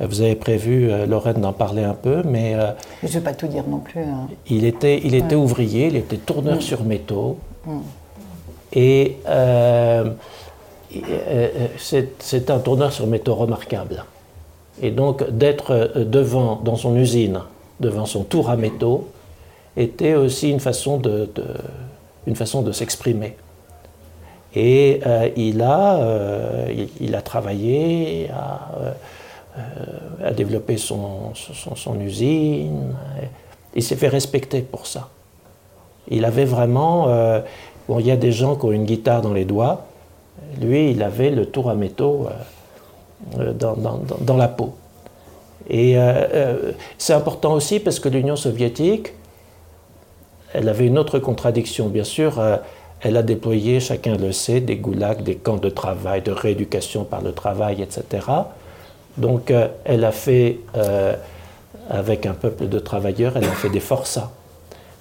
vous avez prévu, euh, Lorraine, d'en parler un peu, mais... Euh, je ne vais pas tout dire non plus. Hein. Il était, il était ouvrier, il était tourneur mm. sur métaux. Mm. Et euh, euh, c'est un tourneur sur métaux remarquable. Et donc d'être euh, devant, dans son usine, devant son tour à métaux, était aussi une façon de, une façon de s'exprimer. Et il, a, il, a travaillé à, développer son, usine. Il s'est fait respecter pour ça. Il avait vraiment, Bon, il y a des gens qui ont une guitare dans les doigts. Lui, il avait le tour à métaux euh, euh, dans, la peau. Et euh, c'est important aussi parce que l'Union soviétique, elle avait une autre contradiction. Bien sûr, elle a déployé, chacun le sait, des goulags, des camps de travail, de rééducation par le travail, etc. Donc, elle a fait, avec un peuple de travailleurs, elle a fait des forçats.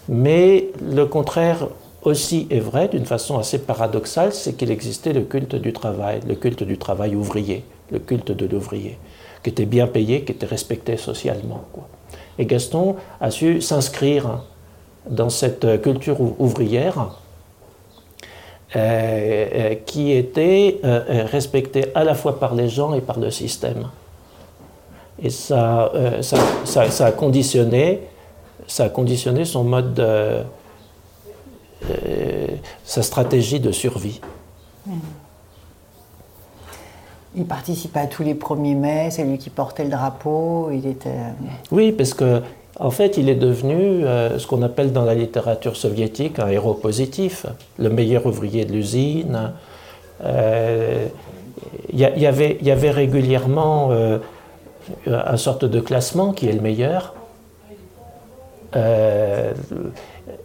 Mais le contraire aussi est vrai, d'une façon assez paradoxale, c'est qu'il existait le culte du travail, le culte du travail ouvrier, le culte de l'ouvrier, qui était bien payé, qui était respecté socialement. Et Gaston a su s'inscrire dans cette culture ouvrière euh, euh, qui était euh, respectée à la fois par les gens et par le système. Et ça, ça, a, conditionné, ça a conditionné son mode de euh, sa stratégie de survie. Il participait à tous les 1er mai, c'est lui qui portait le drapeau, il était... Euh, oui, parce que en fait, il est devenu euh, ce qu'on appelle dans la littérature soviétique un héros positif, le meilleur ouvrier de l'usine. Il y, avait régulièrement une sorte de classement qui est le meilleur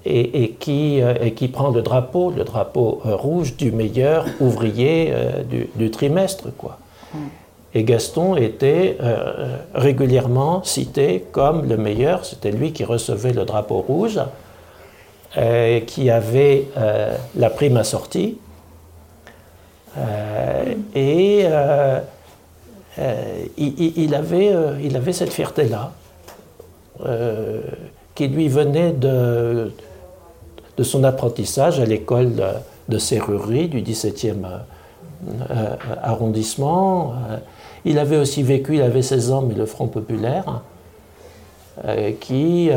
et, qui, euh, et, qui, prend le drapeau, le drapeau euh, rouge du meilleur ouvrier euh, du, trimestre. Quoi. Et Gaston était régulièrement cité comme le meilleur, c'était lui qui recevait le drapeau rouge, qui avait la prime assortie. et il, avait, il avait cette fierté-là qui lui venait de, de son apprentissage à l'école de serrurerie du 17e euh, arrondissement. Euh, il avait aussi vécu, il avait 16 ans, mais le Front populaire, euh, qui,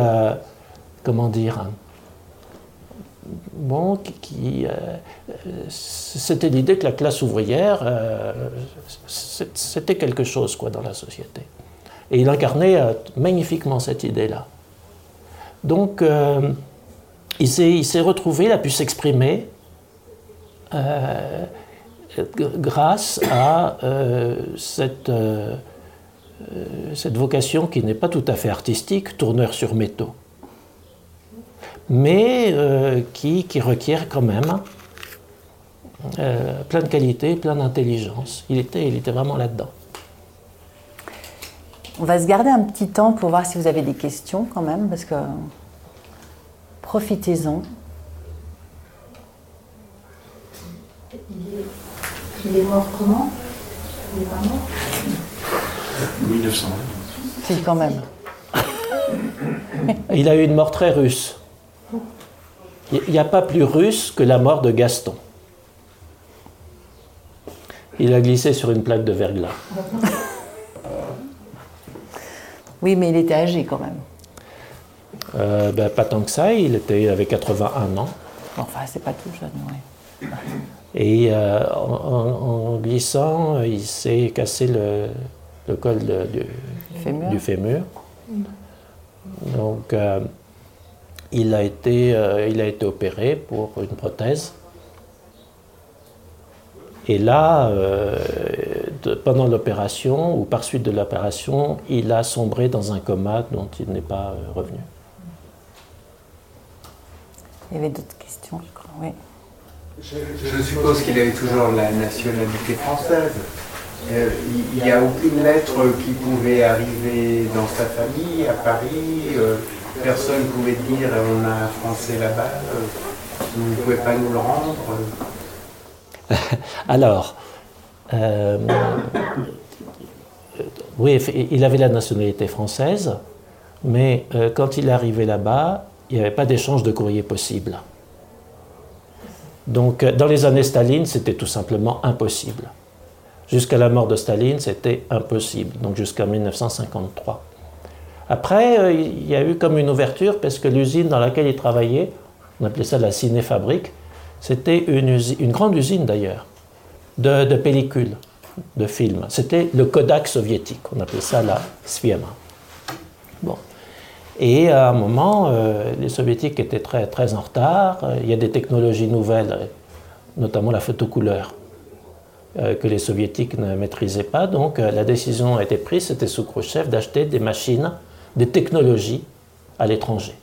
comment dire, bon, qui, c'était l'idée que la classe ouvrière, c'était quelque chose quoi dans la société. Et il incarnait magnifiquement cette idée-là. Donc, il s'est retrouvé, il a pu s'exprimer grâce à cette euh, cette vocation qui n'est pas tout à fait artistique, tourneur sur métaux, mais euh, qui, requiert quand même euh, plein de qualités, plein d'intelligence. Il était, il était vraiment là-dedans. On va se garder un petit temps pour voir si vous avez des questions quand même, parce que profitez-en. Il est mort comment Il est pas mort 1900. Si, quand même. (laughs) Il a eu une mort très russe. Il n'y a pas plus russe que la mort de Gaston. Il a glissé sur une plaque de verglas. Oui, mais il était âgé quand même. Euh, ben, pas tant que ça, il était avec 81 ans. Enfin, c'est pas tout jeune, oui. Et euh, en, glissant, il s'est cassé le, le col du, fémur. Donc, euh, il, a été, euh, il a été opéré pour une prothèse. Et là, pendant l'opération, ou par suite de l'opération, il a sombré dans un coma dont il n'est pas revenu. Il y avait d'autres questions, je crois, oui. Je suppose qu'il avait toujours la nationalité française. Euh, il n'y a aucune lettre qui pouvait arriver dans sa famille à Paris. Euh, personne ne pouvait dire on a un Français là-bas. Euh, vous ne pouvez pas nous le rendre. (laughs) Alors, oui, il avait la nationalité française, mais quand il est arrivé là-bas, il n'y avait pas d'échange de courrier possible. Donc, dans les années Staline, c'était tout simplement impossible. Jusqu'à la mort de Staline, c'était impossible, donc jusqu'en 1953. Après, euh, il y a eu comme une ouverture parce que l'usine dans laquelle il travaillait, on appelait ça la cinéfabrique, c'était une, grande usine d'ailleurs, de, pellicules, de films. C'était le Kodak soviétique, on appelait ça la Sviema. Bon. Et à un moment, euh, les soviétiques étaient très, en retard, il y a des technologies nouvelles, notamment la photocouleur euh, que les soviétiques ne maîtrisaient pas. Donc euh, la décision a été prise, c'était sous Khrushchev, d'acheter des machines, des technologies à l'étranger.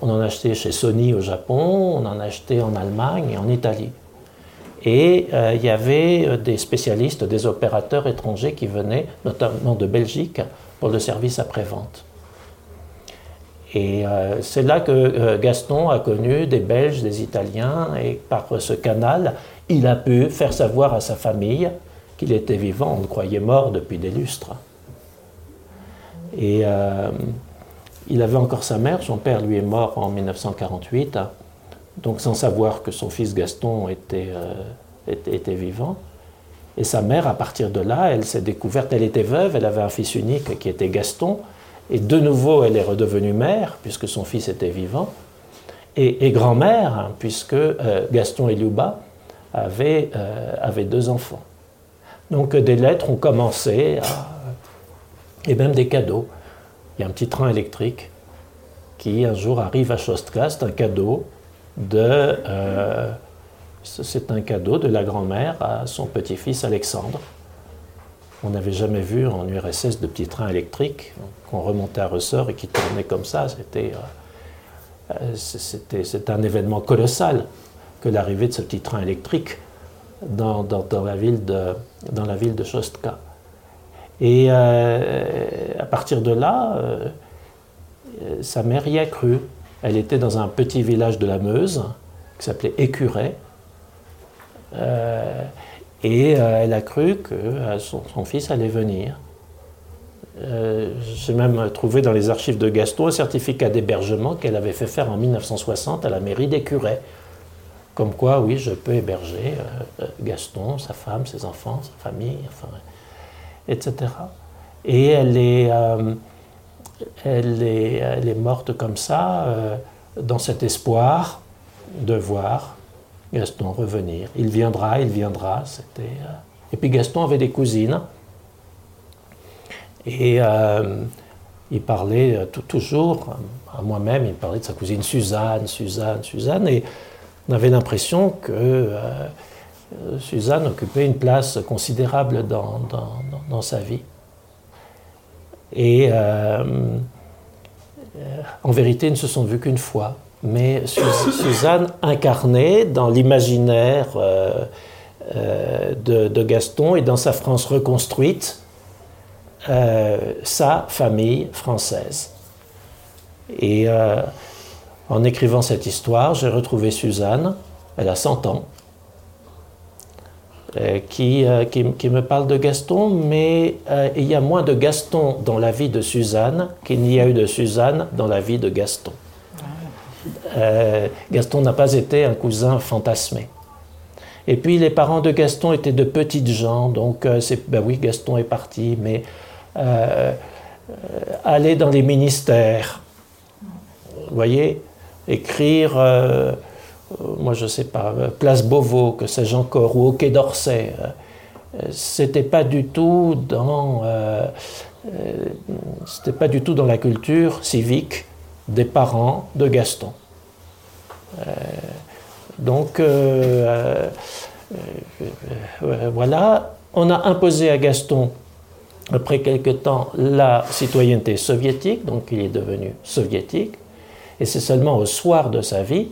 On en a acheté chez Sony au Japon, on en a acheté en Allemagne et en Italie. Et euh, il y avait des spécialistes, des opérateurs étrangers qui venaient, notamment de Belgique, pour le service après-vente. Et c'est là que Gaston a connu des Belges, des Italiens, et par ce canal, il a pu faire savoir à sa famille qu'il était vivant, on le croyait mort depuis des lustres. Et euh, il avait encore sa mère, son père lui est mort en 1948, donc sans savoir que son fils Gaston était, euh, était, vivant. Et sa mère, à partir de là, elle s'est découverte, elle était veuve, elle avait un fils unique qui était Gaston, et de nouveau elle est redevenue mère, puisque son fils était vivant, et, grand-mère, puisque euh, Gaston et Luba euh, avait deux enfants. Donc des lettres ont commencé, et même des cadeaux. Il y a un petit train électrique qui un jour arrive à Chostka, c'est un cadeau de... Euh, c'est un cadeau de la grand-mère à son petit-fils Alexandre. On n'avait jamais vu en URSS de petits trains électriques qu'on remontait à ressort et qui tournaient comme ça. C'était euh, un événement colossal que l'arrivée de ce petit train électrique dans, la, ville de, dans la ville de. Et euh, à partir de là, euh, sa mère y a cru. Elle était dans un petit village de la Meuse qui s'appelait Écuré. Euh, et elle a cru que son, son fils allait venir. J'ai même trouvé dans les archives de Gaston un certificat d'hébergement qu'elle avait fait faire en 1960 à la mairie d'Écuré comme quoi, oui, je peux héberger euh, euh, Gaston, sa femme, ses enfants, sa famille, etc. Et elle est, euh, elle, est, elle est morte comme ça, dans cet espoir de voir Gaston revenir. Il viendra, il viendra. C'était. euh, Et puis Gaston avait des cousines. Et euh, il parlait euh, toujours, à moi-même, il parlait de sa cousine Suzanne, Suzanne, Suzanne. Et on avait l'impression que Suzanne occupait une place considérable dans, sa vie. Et en vérité, ils ne se sont vus qu'une fois. Mais Su- Suzanne incarnait dans l'imaginaire euh, euh, de, Gaston et dans sa France reconstruite euh, sa famille française. Et en écrivant cette histoire, j'ai retrouvé Suzanne, elle a 100 ans, qui, me parle de Gaston, mais il y a moins de Gaston dans la vie de Suzanne qu'il n'y a eu de Suzanne dans la vie de Gaston. Euh, Gaston n'a pas été un cousin fantasmé. Et puis les parents de Gaston étaient de petites gens, donc euh, c'est ben oui, Gaston est parti, mais euh, aller dans les ministères, vous voyez, écrire, moi je sais pas, Place Beauvau, que sais-je encore, ou au Quai d'Orsay, c'était pas du tout dans, c'était pas du tout dans la culture civique des parents de Gaston. Euh, donc euh, euh, voilà, on a imposé à Gaston après quelque temps la citoyenneté soviétique, donc il est devenu soviétique, et c'est seulement au soir de sa vie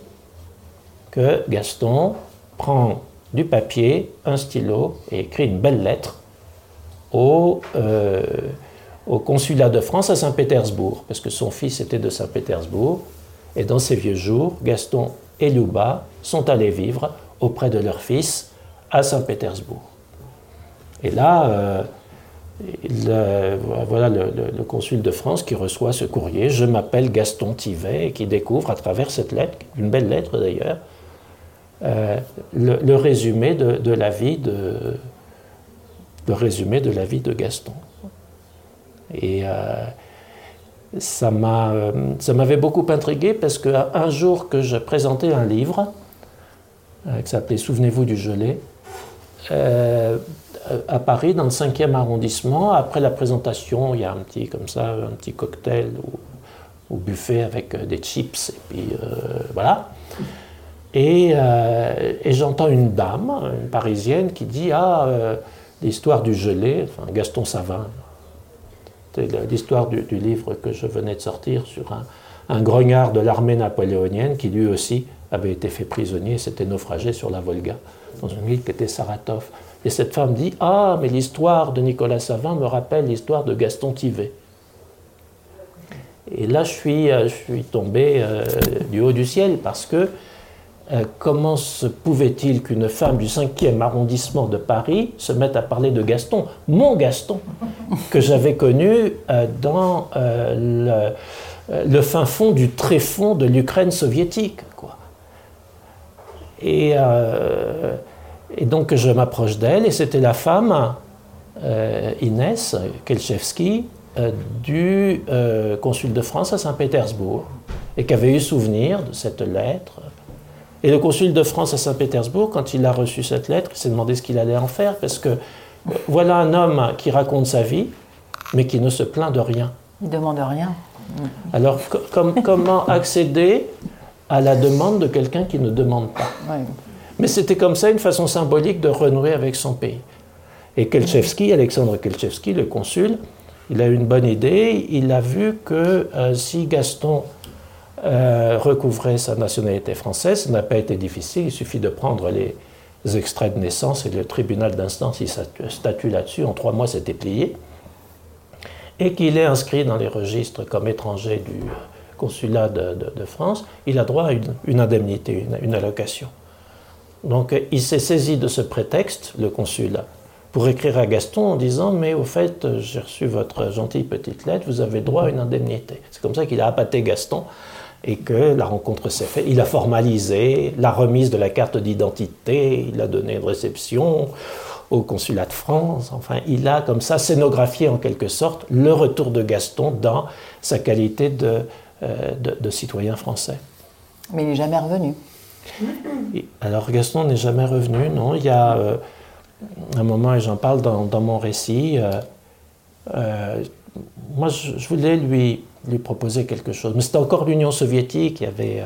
que Gaston prend du papier, un stylo et écrit une belle lettre au, au consulat de France à Saint-Pétersbourg, parce que son fils était de Saint-Pétersbourg, et dans ces vieux jours, Gaston et Louba sont allés vivre auprès de leur fils à Saint-Pétersbourg. Et là, euh, euh, voilà le, consul de France qui reçoit ce courrier. Je m'appelle Gaston Tivet et qui découvre à travers cette lettre, une belle lettre d'ailleurs, euh, le résumé de la vie de Gaston. Et euh, euh, ça m'avait beaucoup intrigué parce qu'un jour que je présentais un livre euh, qui s'appelait Souvenez-vous du gelé, à Paris, dans le 5e arrondissement, après la présentation, il y a un petit, comme ça, un petit cocktail au, buffet avec des chips, et puis voilà. Et, j'entends une dame, une parisienne, qui dit Ah, l'histoire du gelé, enfin Gaston Savin, l'histoire du, livre que je venais de sortir sur un, un grognard de l'armée napoléonienne qui lui aussi avait été fait prisonnier s'était naufragé sur la Volga, dans une ville qui était Saratov. Et cette femme dit Ah, mais l'histoire de Nicolas Savin me rappelle l'histoire de Gaston Tivet. Et là, je suis, euh, je suis tombé euh, du haut du ciel parce que euh, comment se pouvait-il qu'une femme du 5e arrondissement de Paris se mette à parler de Gaston, mon Gaston, que j'avais connu euh, dans euh, le, fin fond du tréfonds de l'Ukraine soviétique. Quoi. Et, et donc je m'approche d'elle, et c'était la femme, Inès Kelchevski, du consul de France à Saint-Pétersbourg, et qui avait eu souvenir de cette lettre. Et le consul de France à Saint-Pétersbourg, quand il a reçu cette lettre, il s'est demandé ce qu'il allait en faire, parce que euh, voilà un homme qui raconte sa vie, mais qui ne se plaint de rien. Il ne demande rien. Alors, co- comme- comment accéder à la demande de quelqu'un qui ne demande pas? Ouais. Mais c'était comme ça une façon symbolique de renouer avec son pays. Et Kelchevski, Alexandre Kelchevski, le consul, il a eu une bonne idée. Il a vu que euh, si Gaston euh, recouvrait sa nationalité française, ça n'a pas été difficile. Il suffit de prendre les extraits de naissance et le tribunal d'instance, il statu- statue là-dessus. En trois mois, c'était plié. Et qu'il est inscrit dans les registres comme étranger du consulat de, France, il a droit à une, indemnité, une- une allocation. Donc il s'est saisi de ce prétexte, le consul, pour écrire à Gaston en disant Mais au fait, j'ai reçu votre gentille petite lettre, vous avez droit à une indemnité. C'est comme ça qu'il a appâté Gaston et que la rencontre s'est faite. Il a formalisé la remise de la carte d'identité, il a donné une réception au consulat de France. Enfin, il a comme ça scénographié en quelque sorte le retour de Gaston dans sa qualité de, euh, de- de citoyen français. Mais il n'est jamais revenu. alors Gaston n'est jamais revenu, non. Il y a euh, un moment, et j'en parle dans, mon récit, moi je, voulais lui, lui proposer quelque chose. Mais c'était encore l'Union soviétique, il y avait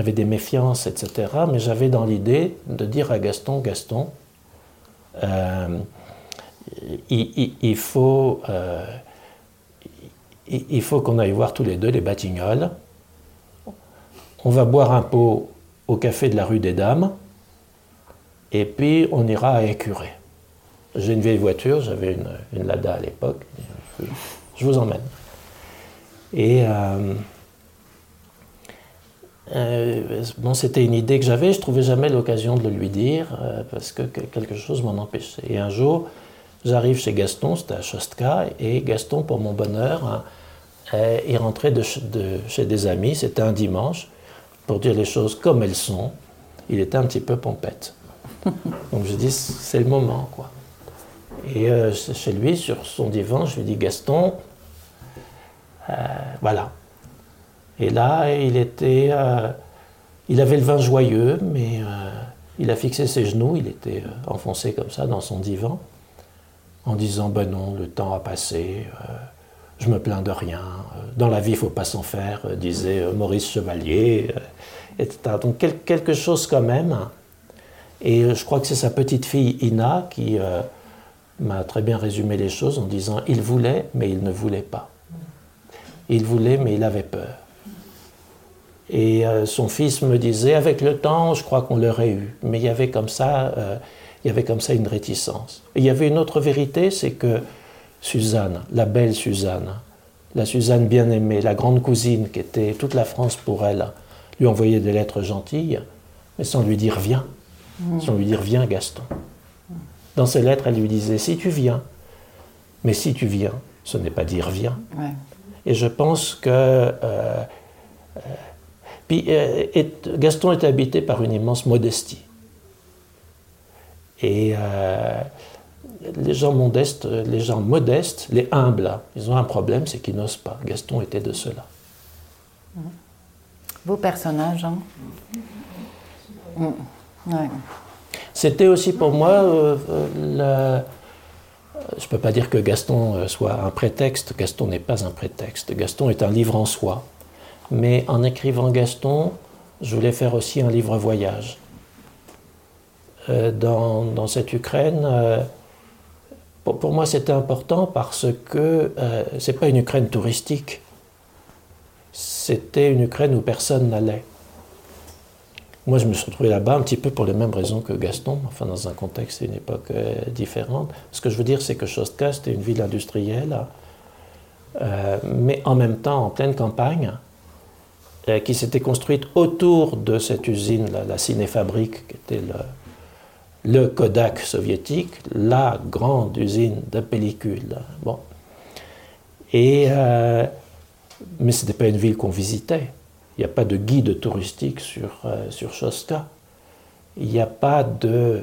avait des méfiances, etc. Mais j'avais dans l'idée de dire à Gaston, Gaston, euh, il, faut, euh, il, faut qu'on aille voir tous les deux les Batignolles. On va boire un pot au café de la rue des Dames, et puis on ira à Écuré. J'ai une vieille voiture, j'avais une, Lada à l'époque. Je vous emmène. Et euh, euh, bon, c'était une idée que j'avais, je trouvais jamais l'occasion de le lui dire euh, parce que quelque chose m'en empêchait. Et un jour, j'arrive chez Gaston, c'était à Chostka, et Gaston, pour mon bonheur, hein, est rentré de, chez des amis, c'était un dimanche, pour dire les choses comme elles sont. Il était un petit peu pompette. (laughs) Donc je dis, c'est le moment, quoi. Et euh, chez lui, sur son divan, je lui dis, Gaston, voilà, et là, il était, euh, il avait le vin joyeux, mais euh, il a fixé ses genoux, il était euh, enfoncé comme ça dans son divan, en disant ben non, le temps a passé, je me plains de rien, dans la vie il faut pas s'en faire, disait Maurice Chevalier, etc. Donc quelque chose quand même. Et je crois que c'est sa petite fille Ina qui m'a très bien résumé les choses en disant il voulait, mais il ne voulait pas. Il voulait, mais il avait peur. Et euh, son fils me disait, avec le temps, je crois qu'on l'aurait eu. Mais il y avait comme ça, euh, il y avait comme ça une réticence. Et il y avait une autre vérité, c'est que Suzanne, la belle Suzanne, la Suzanne bien-aimée, la grande cousine qui était toute la France pour elle, lui envoyait des lettres gentilles, mais sans lui dire viens, mmh. sans lui dire viens Gaston. Dans ces lettres, elle lui disait si tu viens, mais si tu viens, ce n'est pas dire viens. Et je pense que euh, euh, Gaston est habité par une immense modestie. Et euh, les gens modestes, les gens modestes, les humbles, ils ont un problème, c'est qu'ils n'osent pas. Gaston était de cela. Vos personnages, hein mm. C'était aussi pour moi euh, Je ne peux pas dire que Gaston soit un prétexte. Gaston n'est pas un prétexte. Gaston est un livre en soi. Mais en écrivant Gaston, je voulais faire aussi un livre voyage. Euh, dans, cette Ukraine, euh, pour, moi c'était important parce que euh, ce n'est pas une Ukraine touristique, c'était une Ukraine où personne n'allait. Moi, je me suis retrouvé là-bas un petit peu pour les mêmes raisons que Gaston, enfin dans un contexte et une époque différente. Ce que je veux dire, c'est que Chostka, c'était une ville industrielle, mais en même temps en pleine campagne, euh, qui s'était construite autour de cette usine, la, la Cinéfabrique, qui était le, Kodak soviétique, la grande usine de pellicules. Bon. Et, euh, mais ce n'était pas une ville qu'on visitait. Il n'y a pas de guide touristique sur, euh, Shostka. Il n'y a pas de.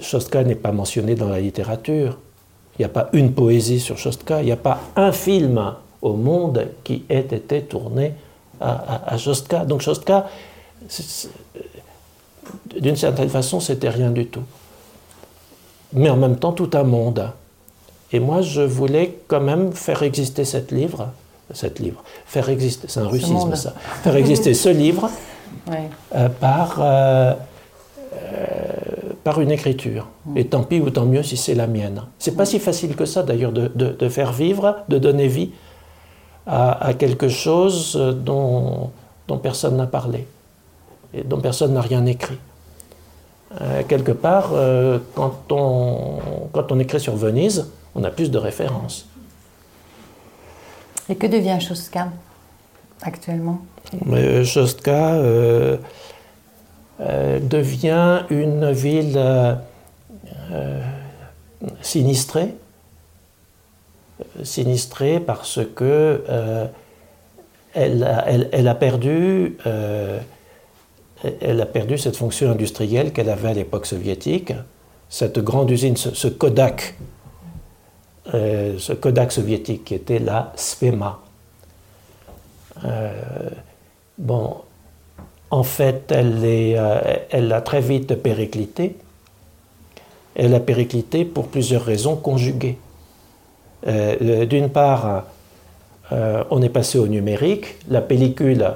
Shostka n'est pas mentionné dans la littérature. Il n'y a pas une poésie sur Shostka. Il n'y a pas un film au monde qui ait été tourné à, à, Donc Jostka, d'une certaine façon, c'était rien du tout. Mais en même temps, tout un monde. Et moi, je voulais quand même faire exister cette livre, cette livre, faire exister, c'est un russisme ça, faire exister ce livre (laughs) euh, par, euh, euh, par une écriture. Mm. Et tant pis ou tant mieux si c'est la mienne. C'est pas si facile que ça d'ailleurs de, de, faire vivre, de donner vie à, quelque chose dont, dont personne n'a parlé et dont personne n'a rien écrit. Euh, quelque part, euh, quand, on, quand on écrit sur Venise, on a plus de références. Et que devient Chostka actuellement? Euh, Chostka devient une ville sinistrée sinistrée parce que euh, elle, a perdu, euh, elle a perdu cette fonction industrielle qu'elle avait à l'époque soviétique. Cette grande usine, ce, Kodak, euh, ce Kodak soviétique qui était la SPEMA. Bon, en fait, elle, euh, elle a très vite périclité. Elle a périclité pour plusieurs raisons conjuguées. Euh, d'une part, euh, on est passé au numérique. La pellicule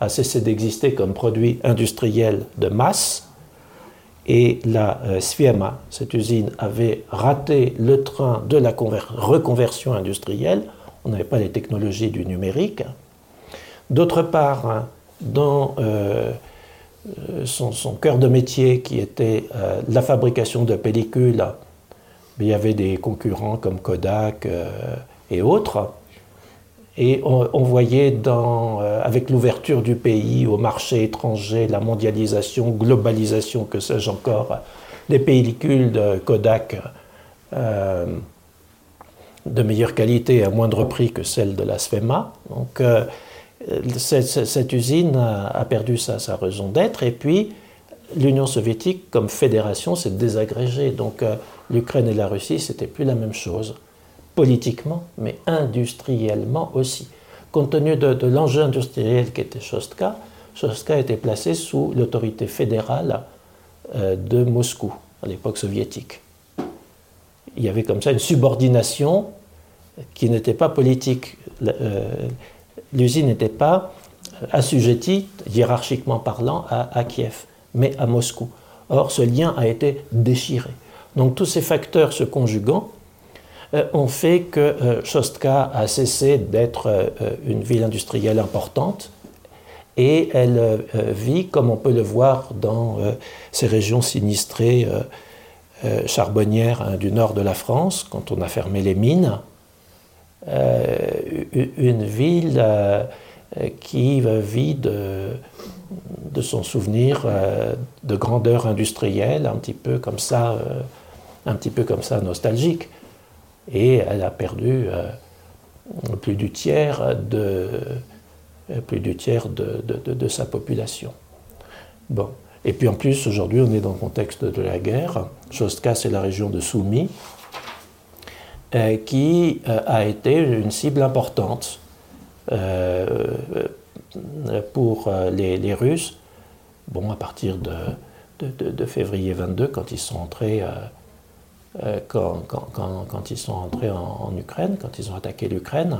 a cessé d'exister comme produit industriel de masse. Et la Sfiema, cette usine, avait raté le train de la reconversion industrielle. On n'avait pas les technologies du numérique. D'autre part, dans euh, euh, son, cœur de métier qui était euh, la fabrication de pellicules, il y avait des concurrents comme Kodak et autres. Et on, voyait dans, avec l'ouverture du pays au marché étranger, la mondialisation, globalisation, que sais-je encore, des pellicules de Kodak de meilleure qualité à moindre prix que celles de la Sfema. Donc, cette, usine a, perdu sa, raison d'être et puis l'Union soviétique comme fédération s'est désagrégée. Donc euh, l'Ukraine et la Russie, c'était plus la même chose, politiquement, mais industriellement aussi. Compte tenu de, l'enjeu industriel qu'était Shostka, Shostka était placée sous l'autorité fédérale euh, de Moscou, à l'époque soviétique. Il y avait comme ça une subordination qui n'était pas politique. Euh, l'usine n'était pas assujettie, hiérarchiquement parlant, à, Kiev, mais à Moscou. Or, ce lien a été déchiré. Donc tous ces facteurs se conjuguant ont fait que euh, Shostka a cessé d'être euh, une ville industrielle importante et elle vit, comme on peut le voir dans ces régions sinistrées charbonnières hein, du nord de la France, quand on a fermé les mines, euh, une ville euh, qui vit de, son souvenir euh, de grandeur industrielle, un petit peu comme ça, un petit peu comme ça nostalgique. Et elle a perdu plus du tiers de, plus du tiers de, de, sa population. Bon. Et puis en plus, aujourd'hui, on est dans le contexte de la guerre. Chostka, c'est la région de Soumy, euh, qui euh, a été une cible importante euh, pour les, Russes. Bon, à partir de, de, février 22, quand ils sont entrés, quand, quand, ils sont entrés en, Ukraine, quand ils ont attaqué l'Ukraine,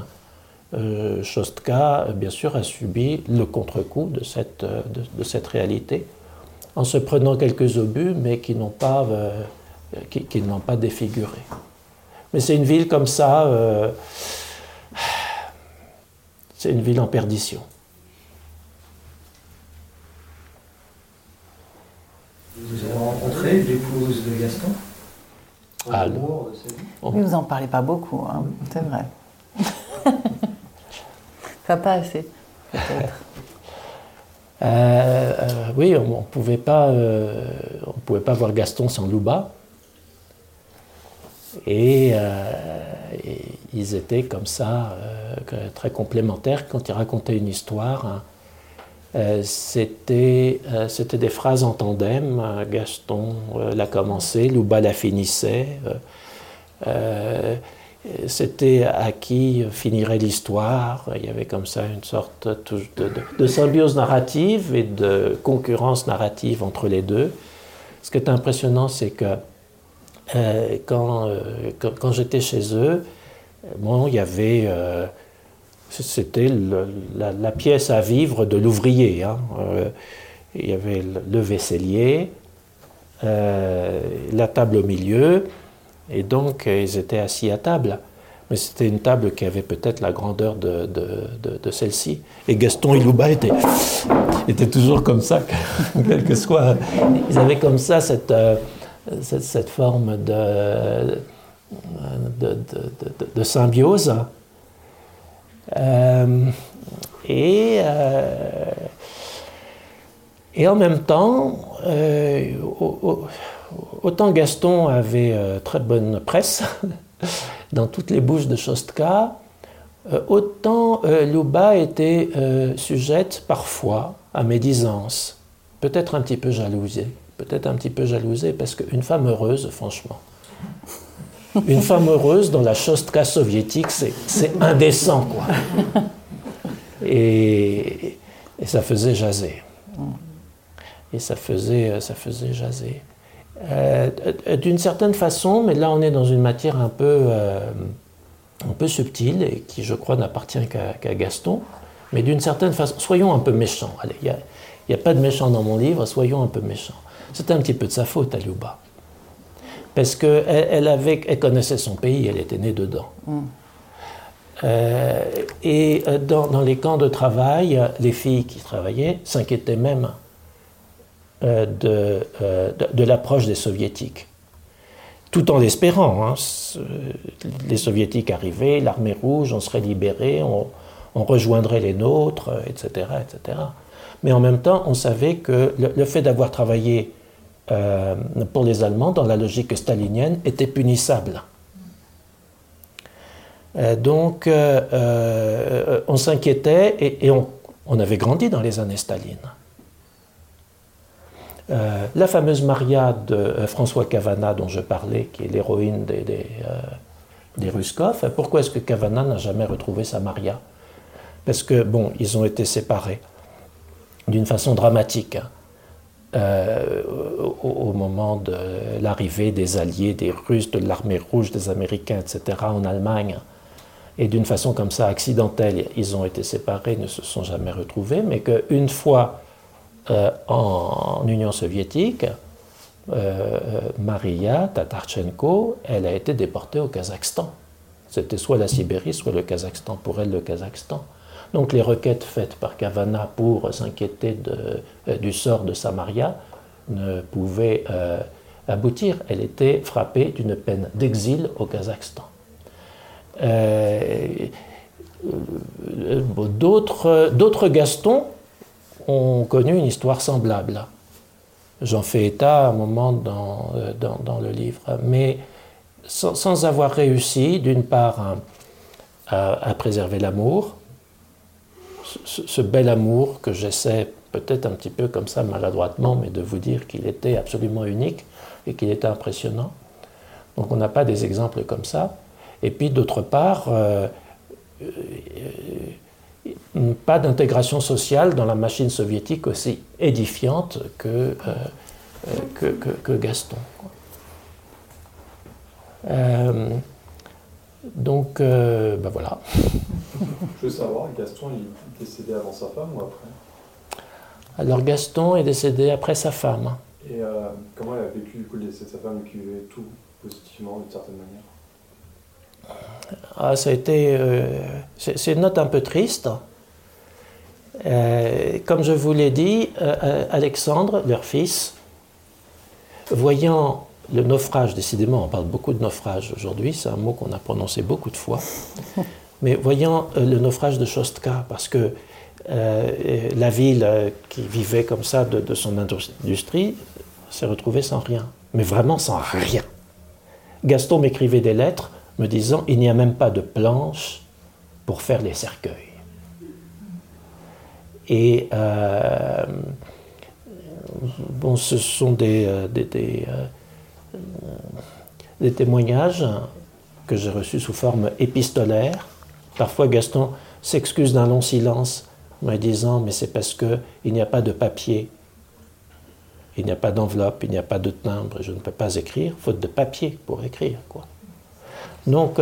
Shostka, bien sûr, a subi le contre-coup de cette, de, cette réalité, en se prenant quelques obus, mais qui n'ont pas, qui, n'ont pas défiguré. Mais c'est une ville comme ça, euh, c'est une ville en perdition. Vous avez rencontré l'épouse de Gaston? Ah, Vous n'en parlez pas beaucoup, hein, c'est vrai. (laughs) pas, pas assez, peut-être. (laughs) Euh, euh, oui, on ne pouvait, pas, on pouvait pas voir Gaston sans Louba. Euh, et, ils étaient comme ça, euh, très complémentaires. Quand ils racontaient une histoire, hein, euh, c'était des phrases en tandem. Gaston l'a commencé, Louba la finissait. c'était à qui finirait l'histoire. Il y avait comme ça une sorte de, symbiose narrative et de concurrence narrative entre les deux. Ce qui est impressionnant, c'est que euh, quand, euh, quand, quand j'étais chez eux, bon, il y avait. Euh, c'était la, pièce à vivre de l'ouvrier. Hein. il y avait le vaisselier, la table au milieu, et donc ils étaient assis à table. Mais c'était une table qui avait peut-être la grandeur de, celle-ci. Et Gaston et Louba étaient, étaient toujours comme ça, (laughs) quel que soit. Ils avaient comme ça cette forme de, symbiose. Euh, et, euh, et en même temps, euh, autant Gaston avait très bonne presse (laughs) dans toutes les bouches de Chostka, autant Louba était sujette parfois à médisance, peut-être un petit peu jalousée peut-être un petit peu jalousée, parce qu'une femme heureuse, franchement, (laughs) une femme heureuse dans la Chostka soviétique, c'est indécent, quoi. (laughs) Et Et ça faisait jaser. Et ça faisait, ça faisait jaser. Euh, d'une certaine façon, mais là on est dans une matière un peu, euh, un peu subtile et qui, je crois, n'appartient qu'à Gaston. Mais d'une certaine façon, soyons un peu méchants. Allez, il n'y a, pas de méchants dans mon livre, soyons un peu méchants. C'est un petit peu de sa faute à Luba. Parce qu'elle elle avait, elle connaissait son pays, elle était née dedans. Mm. Euh, et dans, dans, les camps de travail, les filles qui travaillaient s'inquiétaient même euh, euh, de, de, l'approche des soviétiques. Tout en espérant, hein, les soviétiques arrivaient, l'armée rouge, on serait libéré, on, rejoindrait les nôtres, etc., etc. Mais en même temps, on savait que le, fait d'avoir travaillé euh, pour les Allemands dans la logique stalinienne était punissable. donc, on s'inquiétait et, on, avait grandi dans les années Staline. Euh, la fameuse Maria de euh, François Cavana dont je parlais, qui est l'héroïne des, des, euh, Ruskov, pourquoi est-ce que Cavana n'a jamais retrouvé sa Maria? Parce que, bon, ils ont été séparés d'une façon dramatique. Hein. Au, moment de l'arrivée des Alliés, des Russes, de l'armée rouge, des Américains, etc., en Allemagne. Et d'une façon comme ça accidentelle, ils ont été séparés, ne se sont jamais retrouvés, mais qu'une fois euh, en Union soviétique, euh, Maria Tatarchenko, elle a été déportée au Kazakhstan. C'était soit la Sibérie, soit le Kazakhstan. Pour elle, le Kazakhstan. Donc les requêtes faites par Kavana pour s'inquiéter euh, du sort de Samaria ne pouvaient aboutir. Elle était frappée d'une peine d'exil au Kazakhstan. D'autres Gastons ont connu une histoire semblable. J'en fais état à un moment euh, dans, le livre, mais sans, avoir réussi, d'une part, à, préserver l'amour, ce, bel amour que j'essaie peut-être un petit peu comme ça maladroitement, mais de vous dire qu'il était absolument unique et qu'il était impressionnant. Donc on n'a pas des exemples comme ça. Et puis d'autre part, euh, euh, pas d'intégration sociale dans la machine soviétique aussi édifiante que, euh, euh, que, Gaston. Euh, donc, ben voilà. Je veux savoir, Gaston, il décédé avant sa femme ou après? Alors, Gaston est décédé après sa femme. Et comment elle a vécu le décès de sa femme qui vivait tout positivement d'une certaine manière? Ah, ça a été. c'est une note un peu triste. Euh, comme je vous l'ai dit, euh, euh, Alexandre, leur fils, voyant le naufrage, décidément, on parle beaucoup de naufrage aujourd'hui, c'est un mot qu'on a prononcé beaucoup de fois, (laughs) mais voyant le naufrage de Shostka, parce que la ville qui vivait comme ça de, son industrie s'est retrouvée sans rien, mais vraiment sans rien. Gaston m'écrivait des lettres me disant il n'y a même pas de planche pour faire les cercueils. Et euh, bon, ce sont euh, euh, des, témoignages que j'ai reçus sous forme épistolaire. Parfois, Gaston s'excuse d'un long silence en me disant Mais c'est parce qu'il n'y a pas de papier, il n'y a pas d'enveloppe, il n'y a pas de timbre, je ne peux pas écrire, faute de papier pour écrire. Donc,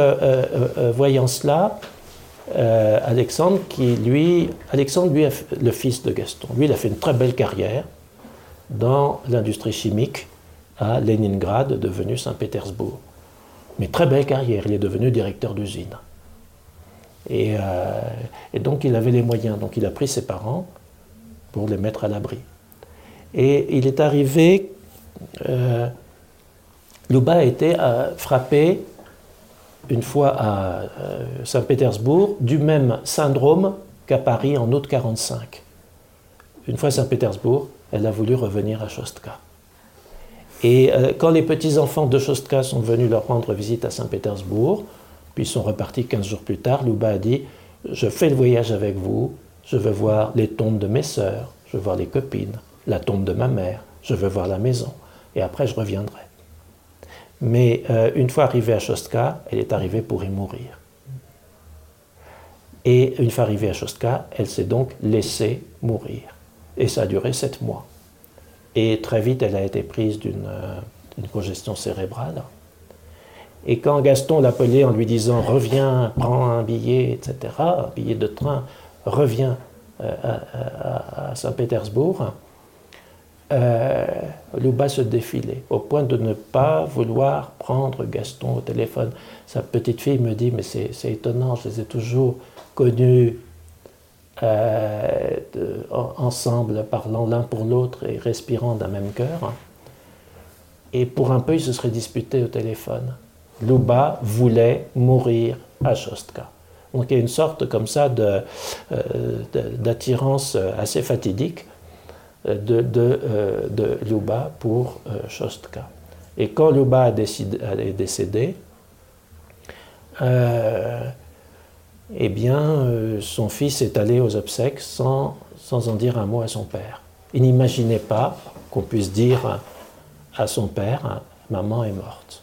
voyant cela, euh, Alexandre, qui lui, Alexandre, lui, le fils de Gaston, lui, il a fait une très belle carrière dans l'industrie chimique à Leningrad, devenu Saint-Pétersbourg. Mais très belle carrière, il est devenu directeur d'usine. Et, euh, donc il avait les moyens, donc il a pris ses parents pour les mettre à l'abri. Et il est arrivé, euh, Luba a été frappé une fois à euh, Saint-Pétersbourg du même syndrome qu'à Paris en août 45. Une fois à Saint-Pétersbourg, elle a voulu revenir à Chostka. Et euh, quand les petits-enfants de Chostka sont venus leur rendre visite à Saint-Pétersbourg, puis sont repartis 15 jours plus tard, Louba a dit Je fais le voyage avec vous, je veux voir les tombes de mes sœurs, je veux voir les copines, la tombe de ma mère, je veux voir la maison, et après je reviendrai. Mais euh, une fois arrivée à Shostka, elle est arrivée pour y mourir. Et une fois arrivée à Chostka, elle s'est donc laissée mourir. Et ça a duré sept mois. Et très vite, elle a été prise d'une euh, d'une congestion cérébrale. Et quand Gaston l'appelait en lui disant Reviens, prends un billet, etc., un billet de train, reviens euh, à, Saint-Pétersbourg, euh, Louba se défilait, au point de ne pas vouloir prendre Gaston au téléphone. Sa petite fille me dit, mais c'est étonnant, je les ai toujours connus euh, ensemble, parlant l'un pour l'autre et respirant d'un même cœur. Et pour un peu, ils se seraient disputés au téléphone. Louba voulait mourir à Shostka. Donc il y a une sorte comme ça euh, d'attirance assez fatidique euh, de, de, euh, Luba pour euh, Shostka. Et quand Luba a est décédé, euh, eh bien, euh, son fils est allé aux obsèques sans, sans en dire un mot à son père. Il n'imaginait pas qu'on puisse dire à son père, maman est morte.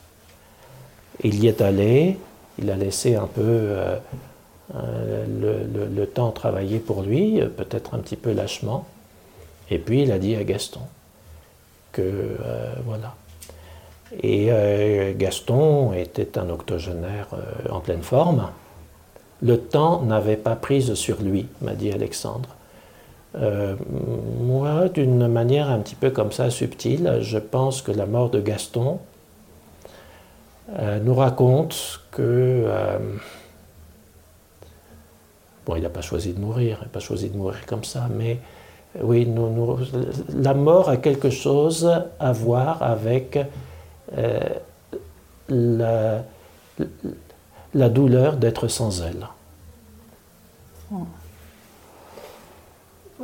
Il y est allé, il a laissé un peu euh, euh, le, temps travailler pour lui, euh, peut-être un petit peu lâchement. Et puis il a dit à Gaston que voilà. Et Gaston était un octogénaire en pleine forme. Le temps n'avait pas prise sur lui, m'a dit Alexandre. Moi, d'une manière un petit peu comme ça, subtile, je pense que la mort de Gaston euh, nous raconte que... euh, bon, il n'a pas choisi de mourir, il n'a pas choisi de mourir comme ça, mais euh, oui, la mort a quelque chose à voir avec la, la douleur d'être sans elle. Moi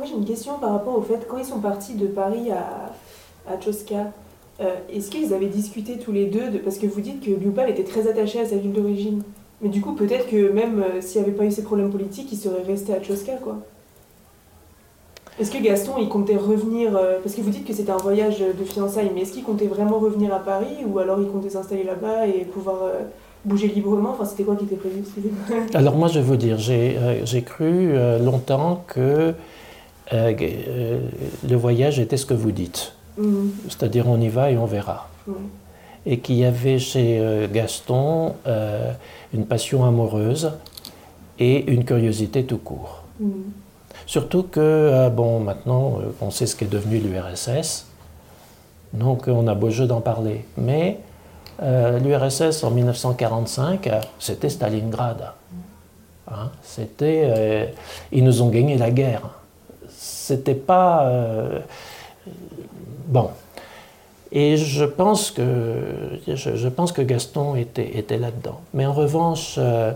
j'ai une question par rapport au fait, quand ils sont partis de Paris à, à Tchoska, euh, est-ce qu'ils avaient discuté tous les deux de- Parce que vous dites que Liupal était très attaché à sa ville d'origine. Mais du coup, peut-être que même euh, s'il n'y avait pas eu ces problèmes politiques, il serait resté à Tchoska, quoi. Est-ce que Gaston, il comptait revenir euh, Parce que vous dites que c'était un voyage de fiançailles, mais est-ce qu'il comptait vraiment revenir à Paris ou alors il comptait s'installer là-bas et pouvoir bouger librement? Enfin, c'était quoi qui était prévu? Alors moi, je vais vous dire, j'ai cru longtemps que le voyage était ce que vous dites. Mhm. C'est-à-dire on y va et on verra. Ouais. Et qu'il y avait chez euh, Gaston euh, une passion amoureuse et une curiosité tout court. Mhm. Surtout que, euh, bon, maintenant, on sait ce qu'est devenu l'URSS, donc on a beau jeu d'en parler. Mais euh, l'URSS en 1945, euh, c'était Stalingrad. Hein, c'était, euh, ils nous ont gagné la guerre. C'était pas. euh, bon. Et je pense que, je, pense que Gaston était, était là-dedans. Mais en revanche, euh,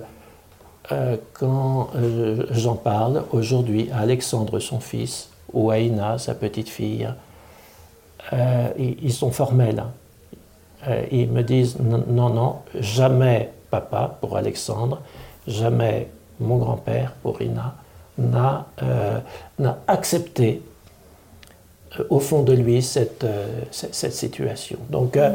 euh, quand euh, j'en parle aujourd'hui à Alexandre, son fils, ou à Ina, sa petite fille, ils, ils sont formels. hein. Ils me disent non, non, jamais papa pour Alexandre, jamais mon grand-père pour Ina n'a accepté au fond de lui cette, euh, situation. Donc, euh,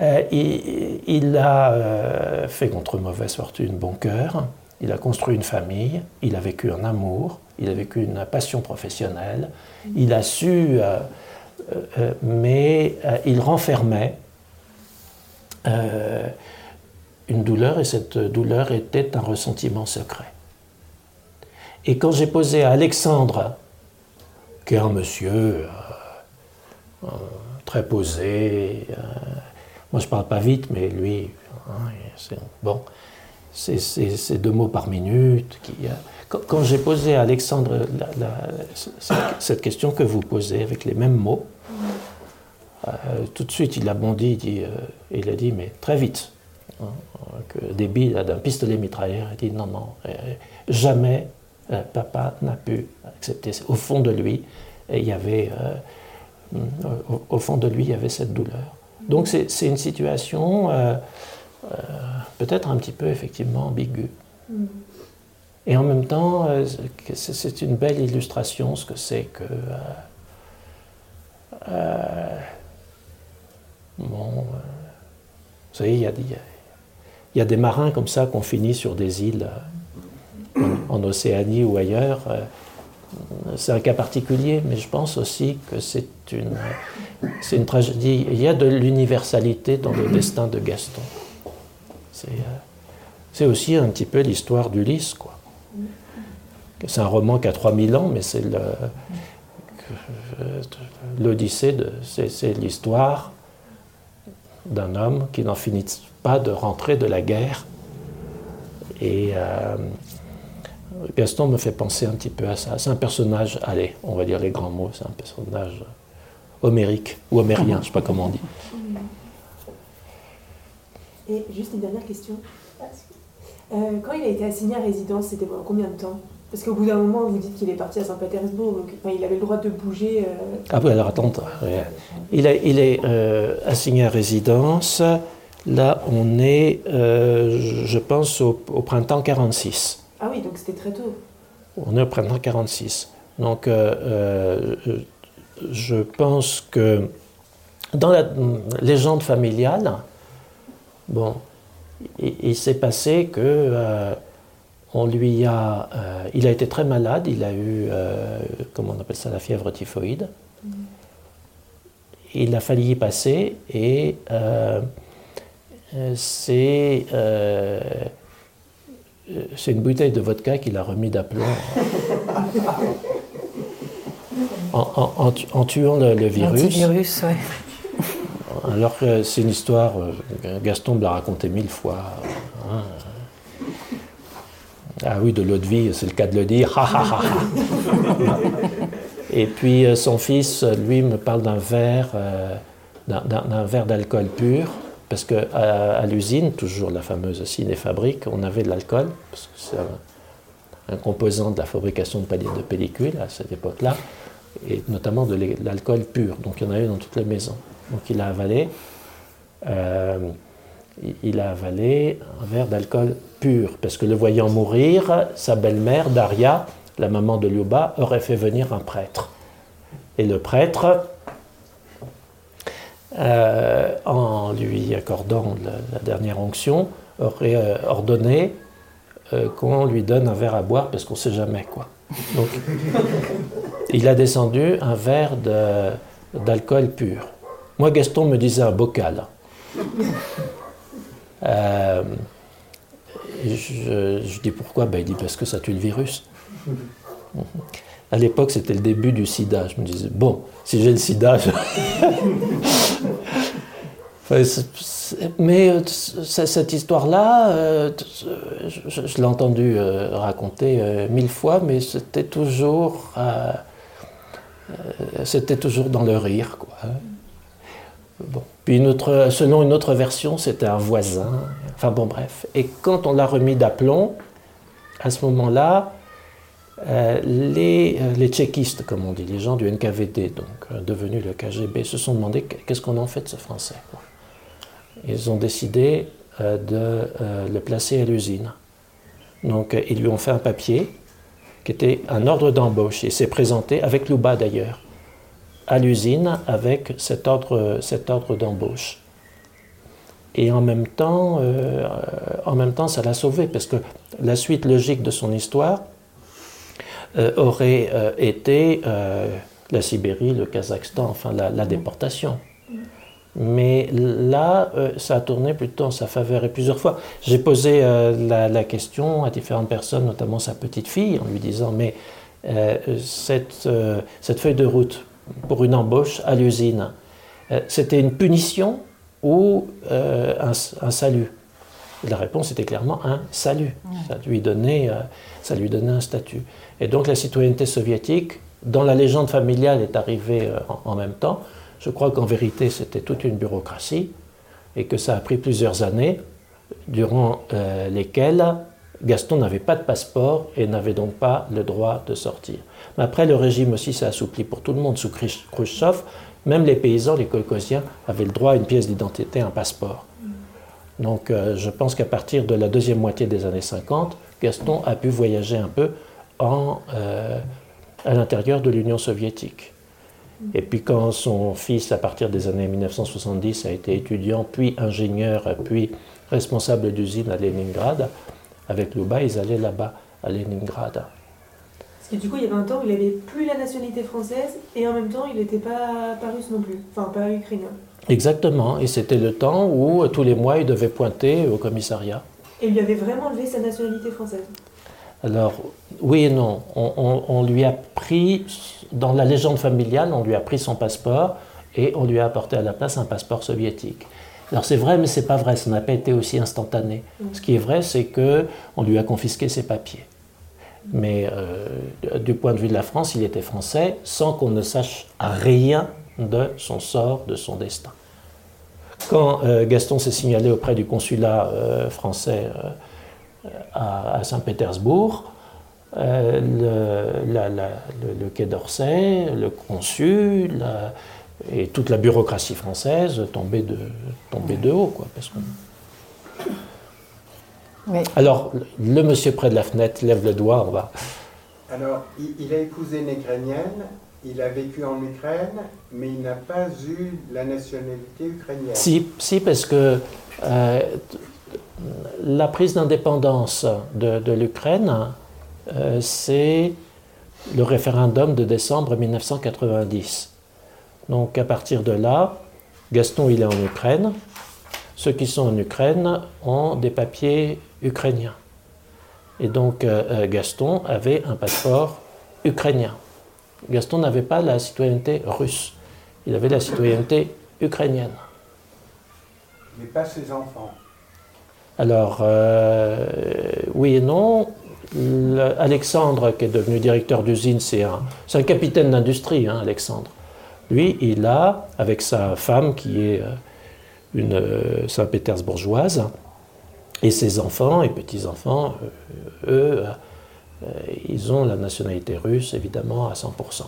euh, il, a euh, fait contre mauvaise fortune bon cœur, il a construit une famille, il a vécu un amour, il a vécu une passion professionnelle, il a su, euh, euh, euh, mais euh, il renfermait euh, une douleur et cette douleur était un ressentiment secret. Et quand j'ai posé à Alexandre, un monsieur euh, euh, très posé, euh, moi je parle pas vite, mais lui, hein, c'est bon, c'est deux mots par minute. Quand j'ai posé à Alexandre cette, question que vous posez avec les mêmes mots, tout de suite il a bondi, il, a dit, mais très vite, hein, que des billes d'un pistolet mitrailleur, il dit non, non, jamais euh, papa n'a pu accepter. Au fond de lui, il y avait, euh, au, au fond de lui, il y avait cette douleur. Donc c'est une situation euh, euh, peut-être un petit peu effectivement ambiguë. Mhm. Et en même temps, euh, c'est une belle illustration ce que c'est que. euh, euh, bon, euh, vous savez, il y a, y a des marins comme ça qu'on finit sur des îles. Euh, en Océanie ou ailleurs. euh, c'est un cas particulier, mais je pense aussi que c'est une, une tragédie. Il y a de l'universalité dans le destin de Gaston. C'est, euh, aussi un petit peu l'histoire d'Ulysse, quoi. C'est un roman qui a 3000 ans, mais c'est le, l'Odyssée, de- c'est, c'est l'histoire d'un homme qui n'en finit pas de rentrer de la guerre. Et euh, Gaston me fait penser un petit peu à ça. C'est un personnage, allez, on va dire les grands mots, c'est un personnage homérique ou homérien, je ne sais pas comment on dit. Et juste une dernière question. Euh, quand il a été assigné à résidence, c'était pendant combien de temps? Parce qu'au bout d'un moment, vous dites qu'il est parti à Saint-Pétersbourg, donc enfin, il avait le droit de bouger. euh, Ah oui, alors attends. euh, Il est, il est euh, assigné à résidence. Là, on est, euh, je- je pense, au, au printemps 46. Ah oui, donc c'était très tôt. On est au printemps 46. Donc, euh, euh, je pense que dans la légende familiale, bon, il, il s'est passé que euh, on lui a, il a été très malade. Il a eu, comment on appelle ça, la fièvre typhoïde. Il a failli y passer et c'est c'est une bouteille de vodka qu'il a remis d'aplomb en, en- en tu- en tuant le, le virus. Ouais. Alors que c'est une histoire, euh, Gaston me l'a raconté mille fois. hein. Ah oui, de l'eau de vie, c'est le cas de le dire. Et puis euh, son fils, lui, me parle d'un verre, euh, d'un verre d'alcool pur, parce que à, l'usine, toujours la fameuse cinéfabrique, on avait de l'alcool, parce que c'est un, composant de la fabrication de, pellicules à cette époque-là, et notamment de l'alcool pur. Donc il y en a eu dans toutes les maisons. Donc il a avalé, euh, il a avalé un verre d'alcool pur, parce que le voyant mourir, sa belle-mère, Daria, la maman de Liuba, aurait fait venir un prêtre. Et le prêtre, euh, en lui accordant la, dernière onction, aurait euh, ordonné euh, qu'on lui donne un verre à boire, parce qu'on ne sait jamais quoi. Donc, (laughs) il a descendu un verre d'alcool pur. Moi, Gaston me disait un bocal. (laughs) Je, je dis pourquoi? Ben, Il dit parce que ça tue le virus. À l'époque, c'était le début du sida. Je me disais, bon, si j'ai le sida, (laughs) mais euh, cette histoire-là, euh, t- je, l'ai entendu euh, raconter euh, mille fois, mais c'était toujours, euh, euh, c'était toujours dans le rire, quoi. hein. Bon. Puis selon une autre version, c'était un voisin. Enfin bon, bref. Et quand on l'a remis d'aplomb, à ce moment-là, euh, les, euh, les tchéquistes, comme on dit, les gens du NKVD, donc euh, devenus le KGB, se sont demandé qu'est-ce qu'on en fait de ce Français. Ils ont décidé de le placer à l'usine. Donc ils lui ont fait un papier qui était un ordre d'embauche. Il s'est présenté, avec Louba d'ailleurs, à l'usine avec cet ordre, cet ordre d'embauche. Et en même, temps, en même temps, ça l'a sauvé, parce que la suite logique de son histoire aurait euh, été euh, la Sibérie, le Kazakhstan, enfin la, la déportation. Mais là, euh, ça a tourné plutôt en sa faveur. Et plusieurs fois, j'ai posé euh, la, la question à différentes personnes, notamment sa petite fille, en lui disant, mais euh, cette, euh, cette feuille de route pour une embauche à l'usine, euh, c'était une punition ou euh, un, un salut? Et La réponse était clairement un salut. Ça lui, donnait, euh, ça lui donnait un statut. Et donc la citoyenneté soviétique, dans la légende familiale, est arrivée euh, en, même temps. Je crois qu'en vérité, c'était toute une bureaucratie et que ça a pris plusieurs années, durant euh, lesquelles Gaston n'avait pas de passeport et n'avait donc pas le droit de sortir. Mais après, le régime aussi s'est assoupli pour tout le monde sous Khrush- Khrushchev. Même les paysans, les colcosiens, avaient le droit à une pièce d'identité, un passeport. Donc euh, je pense qu'à partir de la deuxième moitié des années 50, Gaston a pu voyager un peu en, euh, à l'intérieur de l'Union soviétique. Et puis quand son fils, à partir des années 1970, a été étudiant, puis ingénieur, puis responsable d'usine à Leningrad, avec Louba, ils allaient là-bas à Leningrad. Parce que du coup, il y avait un temps où il n'avait plus la nationalité française et en même temps, il n'était pas, pas russe non plus. Enfin, pas ukrainien. Exactement, et c'était le temps où tous les mois il devait pointer au commissariat. Et il lui avait vraiment enlevé sa nationalité française. Alors, oui et non. On, on- on lui a pris, dans la légende familiale, on lui a pris son passeport et on lui a apporté à la place un passeport soviétique. Alors c'est vrai, mais c'est pas vrai. Ça n'a pas été aussi instantané. Ce qui est vrai, c'est que on lui a confisqué ses papiers. Mais euh, du point de vue de la France, il était français sans qu'on ne sache rien de son sort, de son destin. Quand euh, Gaston s'est signalé auprès du consulat euh, français à, à Saint-Pétersbourg, euh, le, la- la- le- le Quai d'Orsay, le consul la- et toute la bureaucratie française tombaient de, tombaient de haut. Quoi, parce Oui. Alors, le monsieur près de la fenêtre lève le doigt, on va. Alors, il, il a épousé une Ukrainienne, il a vécu en Ukraine, mais il n'a pas eu la nationalité ukrainienne. Si, si parce que euh, la prise d'indépendance de, l'Ukraine, euh, c'est le référendum de décembre 1990. Donc à partir de là, Gaston il est en Ukraine. Ceux qui sont en Ukraine ont des papiers ukrainiens. Et donc euh, euh, Gaston avait un passeport ukrainien. Gaston n'avait pas la citoyenneté russe. Il avait la citoyenneté ukrainienne. Mais pas ses enfants. Alors, euh, oui et non. Le- Alexandre, qui est devenu directeur d'usine, c'est un, capitaine d'industrie, hein, Alexandre. Lui, il a, avec sa femme, qui est euh, une euh, Saint-Pétersbourgeoise, et ses enfants et petits-enfants, eux, ils ont la nationalité russe, évidemment, à 100%.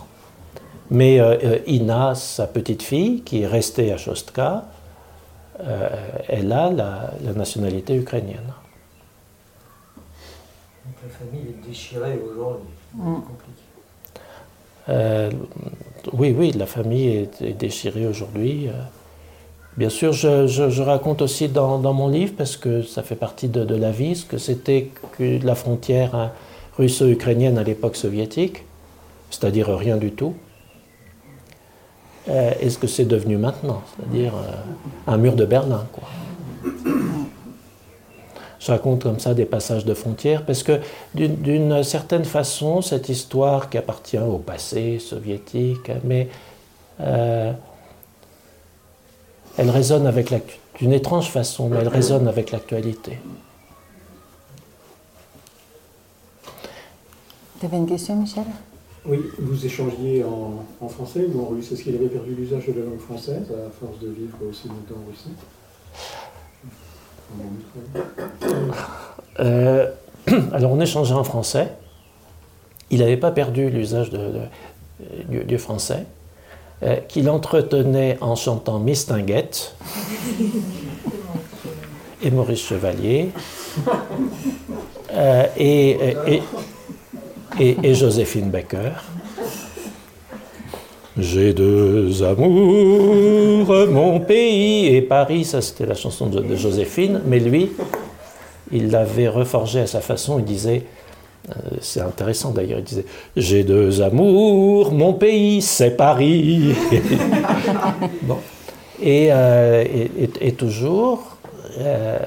Mais Ina, sa petite fille, qui est restée à Shostka, euh, elle a la, la nationalité ukrainienne. Donc la famille est déchirée aujourd'hui. Mm. C'est compliqué. Euh, oui, oui, la famille est, est déchirée aujourd'hui. euh. Bien sûr, je, je- je raconte aussi dans, dans mon livre, parce que ça fait partie de, de la vie, ce que c'était que la frontière hein, russo-ukrainienne à l'époque soviétique, c'est-à-dire rien du tout. Euh, et ce que c'est devenu maintenant, c'est-à-dire euh, un mur de Berlin. Je raconte comme ça des passages de frontières parce que d'une- certaine façon, cette histoire qui appartient au passé soviétique, mais euh, elle résonne avec d'une étrange façon, mais elle résonne avec l'actualité. Tu question, Michel? Oui, vous échangiez en, français ou en russe. Est-ce qu'il avait perdu l'usage de la langue française à force de vivre aussi longtemps en Russie? Euh, (clears throat) alors on échangeait en français. Il n'avait pas perdu l'usage du, français, euh, qu'il entretenait en chantant Mistinguette et Maurice Chevalier euh, et- et Joséphine Baker. J'ai deux amours, mon pays et Paris, ça c'était la chanson de, Joséphine, mais lui, il l'avait reforgé à sa façon, il disait, euh, c'est intéressant d'ailleurs, il disait J'ai deux amours, mon pays c'est Paris. (laughs) bon. et, euh, et- et- toujours, euh,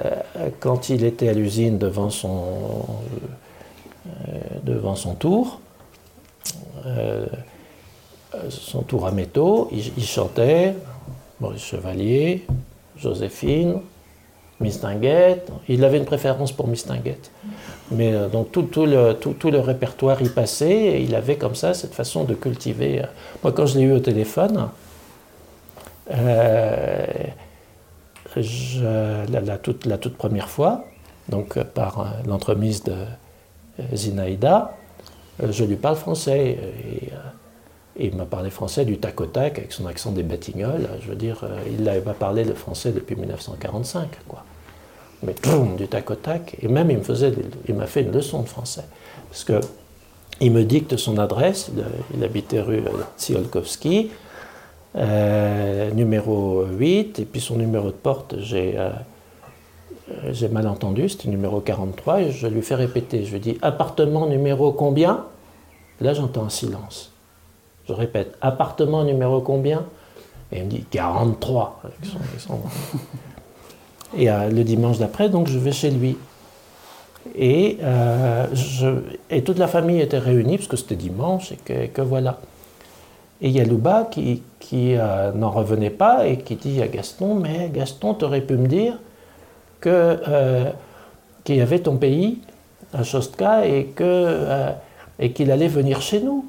quand il était à l'usine devant son, devant son tour, euh, son tour à métaux, il, chantait Maurice Chevalier, Joséphine, Mistinguette. Il avait une préférence pour Mistinguette. Mais euh, donc tout, le, tout, le répertoire y passait et il avait comme ça cette façon de cultiver. euh. Moi, quand je l'ai eu au téléphone, euh, la, la toute, la toute première fois, donc euh, par euh, l'entremise de euh, Zinaïda, euh, je lui parle français. Euh, et il m'a parlé français du tac au tac avec son accent des Batignolles. Je veux dire, euh, il n'avait pas parlé le français depuis 1945, quoi. Mais du tac au tac. Et même, il m'a fait une leçon de français. Parce que il me dicte son adresse. Il, habitait rue euh, Tsiolkovsky, euh, numéro 8. Et puis son numéro de porte, j'ai euh, euh, j'ai mal entendu, c'était numéro 43, et je lui fais répéter. Je lui dis appartement numéro combien? Là, j'entends un silence. Je répète appartement numéro combien? Et il me dit 43. (laughs) Et euh, le dimanche d'après, donc, je vais chez lui. Et, euh, je, et toute la famille était réunie, parce que c'était dimanche, et que, que voilà. Et il y a Louba qui, qui euh, n'en revenait pas et qui dit à Gaston, mais Gaston, tu aurais pu me dire euh, qu'il y avait ton pays à que, euh, et qu'il allait venir chez nous.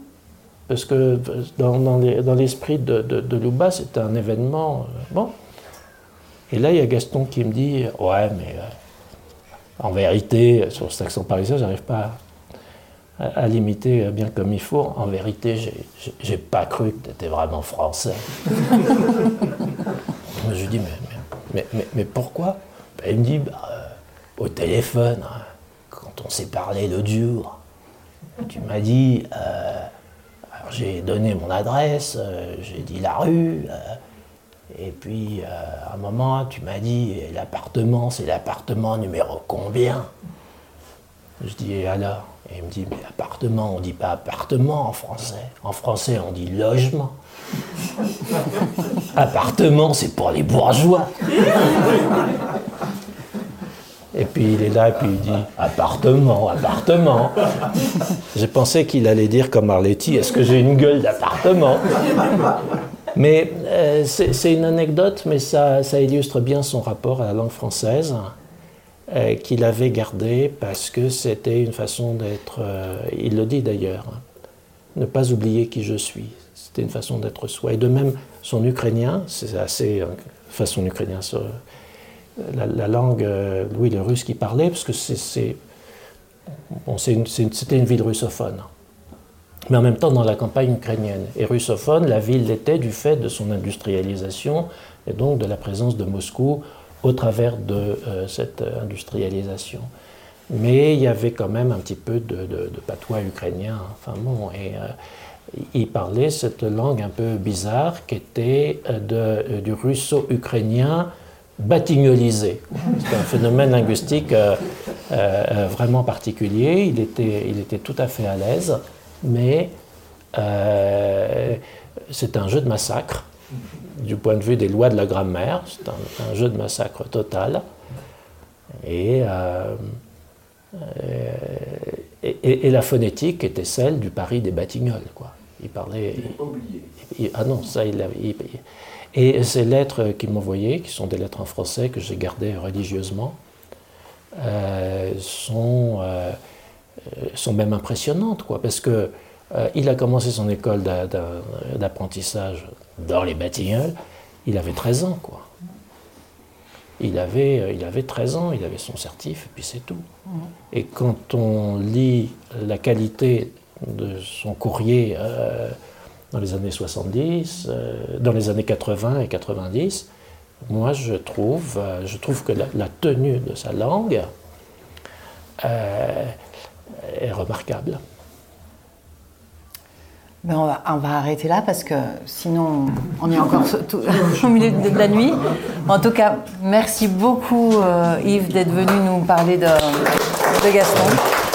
Parce que dans, dans les- dans l'esprit de, de, de c'était un événement. euh, bon. Et là, il y a Gaston qui me dit, ouais, mais euh, en vérité, sur cet accent parisien, j'arrive pas à, l'imiter bien comme il faut. En vérité, j'ai- pas cru que tu étais vraiment français. je lui dis, mais, mais, mais- mais pourquoi? Ben, Il me dit, bah, euh, au téléphone, hein, quand on s'est parlé l'autre jour, tu m'as dit, euh, j'ai donné mon adresse, euh, j'ai dit la rue, et puis à un moment, tu m'as dit, l'appartement, c'est l'appartement numéro combien? Je dis, alors? Et il me dit, mais appartement, on dit pas appartement en français. En français, on dit logement. (laughs) appartement, c'est pour les bourgeois. (laughs) Et puis il est là, et puis il dit appartement, appartement. (laughs) J'ai pensé qu'il allait dire comme Arletty, est-ce que j'ai une gueule d'appartement? Mais euh, c'est une anecdote, mais ça, illustre bien son rapport à la langue française, euh, qu'il avait gardé parce que c'était une façon d'être, euh, il le dit d'ailleurs, hein, ne pas oublier qui je suis. C'était une façon d'être soi. Et de même, son ukrainien, c'est assez, enfin son ukrainien, la, la langue, euh, oui, le russe qui parlait, parce que c'est- bon, c'était une ville russophone mais en même temps dans la campagne ukrainienne. Et russophone, la ville l'était du fait de son industrialisation et donc de la présence de Moscou au travers de euh, cette euh, industrialisation. Mais il y avait quand même un petit peu de, patois ukrainien. Enfin bon, et euh, il parlait cette langue un peu bizarre qui était du russo-ukrainien batignolisé. C'est un phénomène linguistique euh, euh, euh, vraiment particulier. Il était, il était tout à fait à l'aise, mais c'est un jeu de massacre du point de vue des lois de la grammaire. C'est un, jeu de massacre total. Et, et, la phonétique était celle du Paris des Batignolles. Quoi. Il parlait. ah non, ça, il il- Et ces lettres qu'il m'envoyait, qui sont des lettres en français que j'ai gardées religieusement, euh, sont, euh, sont même impressionnantes, quoi, parce que euh, il a commencé son école d'a- d'a- d'apprentissage dans les Batignolles, il avait 13 ans, quoi. Il avait, il avait 13 ans, il avait son certif, et puis c'est tout. Et quand on lit la qualité de son courrier dans les années 70, euh, dans les années 80 et 90, moi je trouve, euh, je trouve que la, tenue de sa langue euh, est remarquable. Mais on va, on va arrêter là parce que sinon on est encore (laughs) au milieu de la nuit. En tout cas, merci beaucoup Yves d'être venu nous parler de, de Gaston.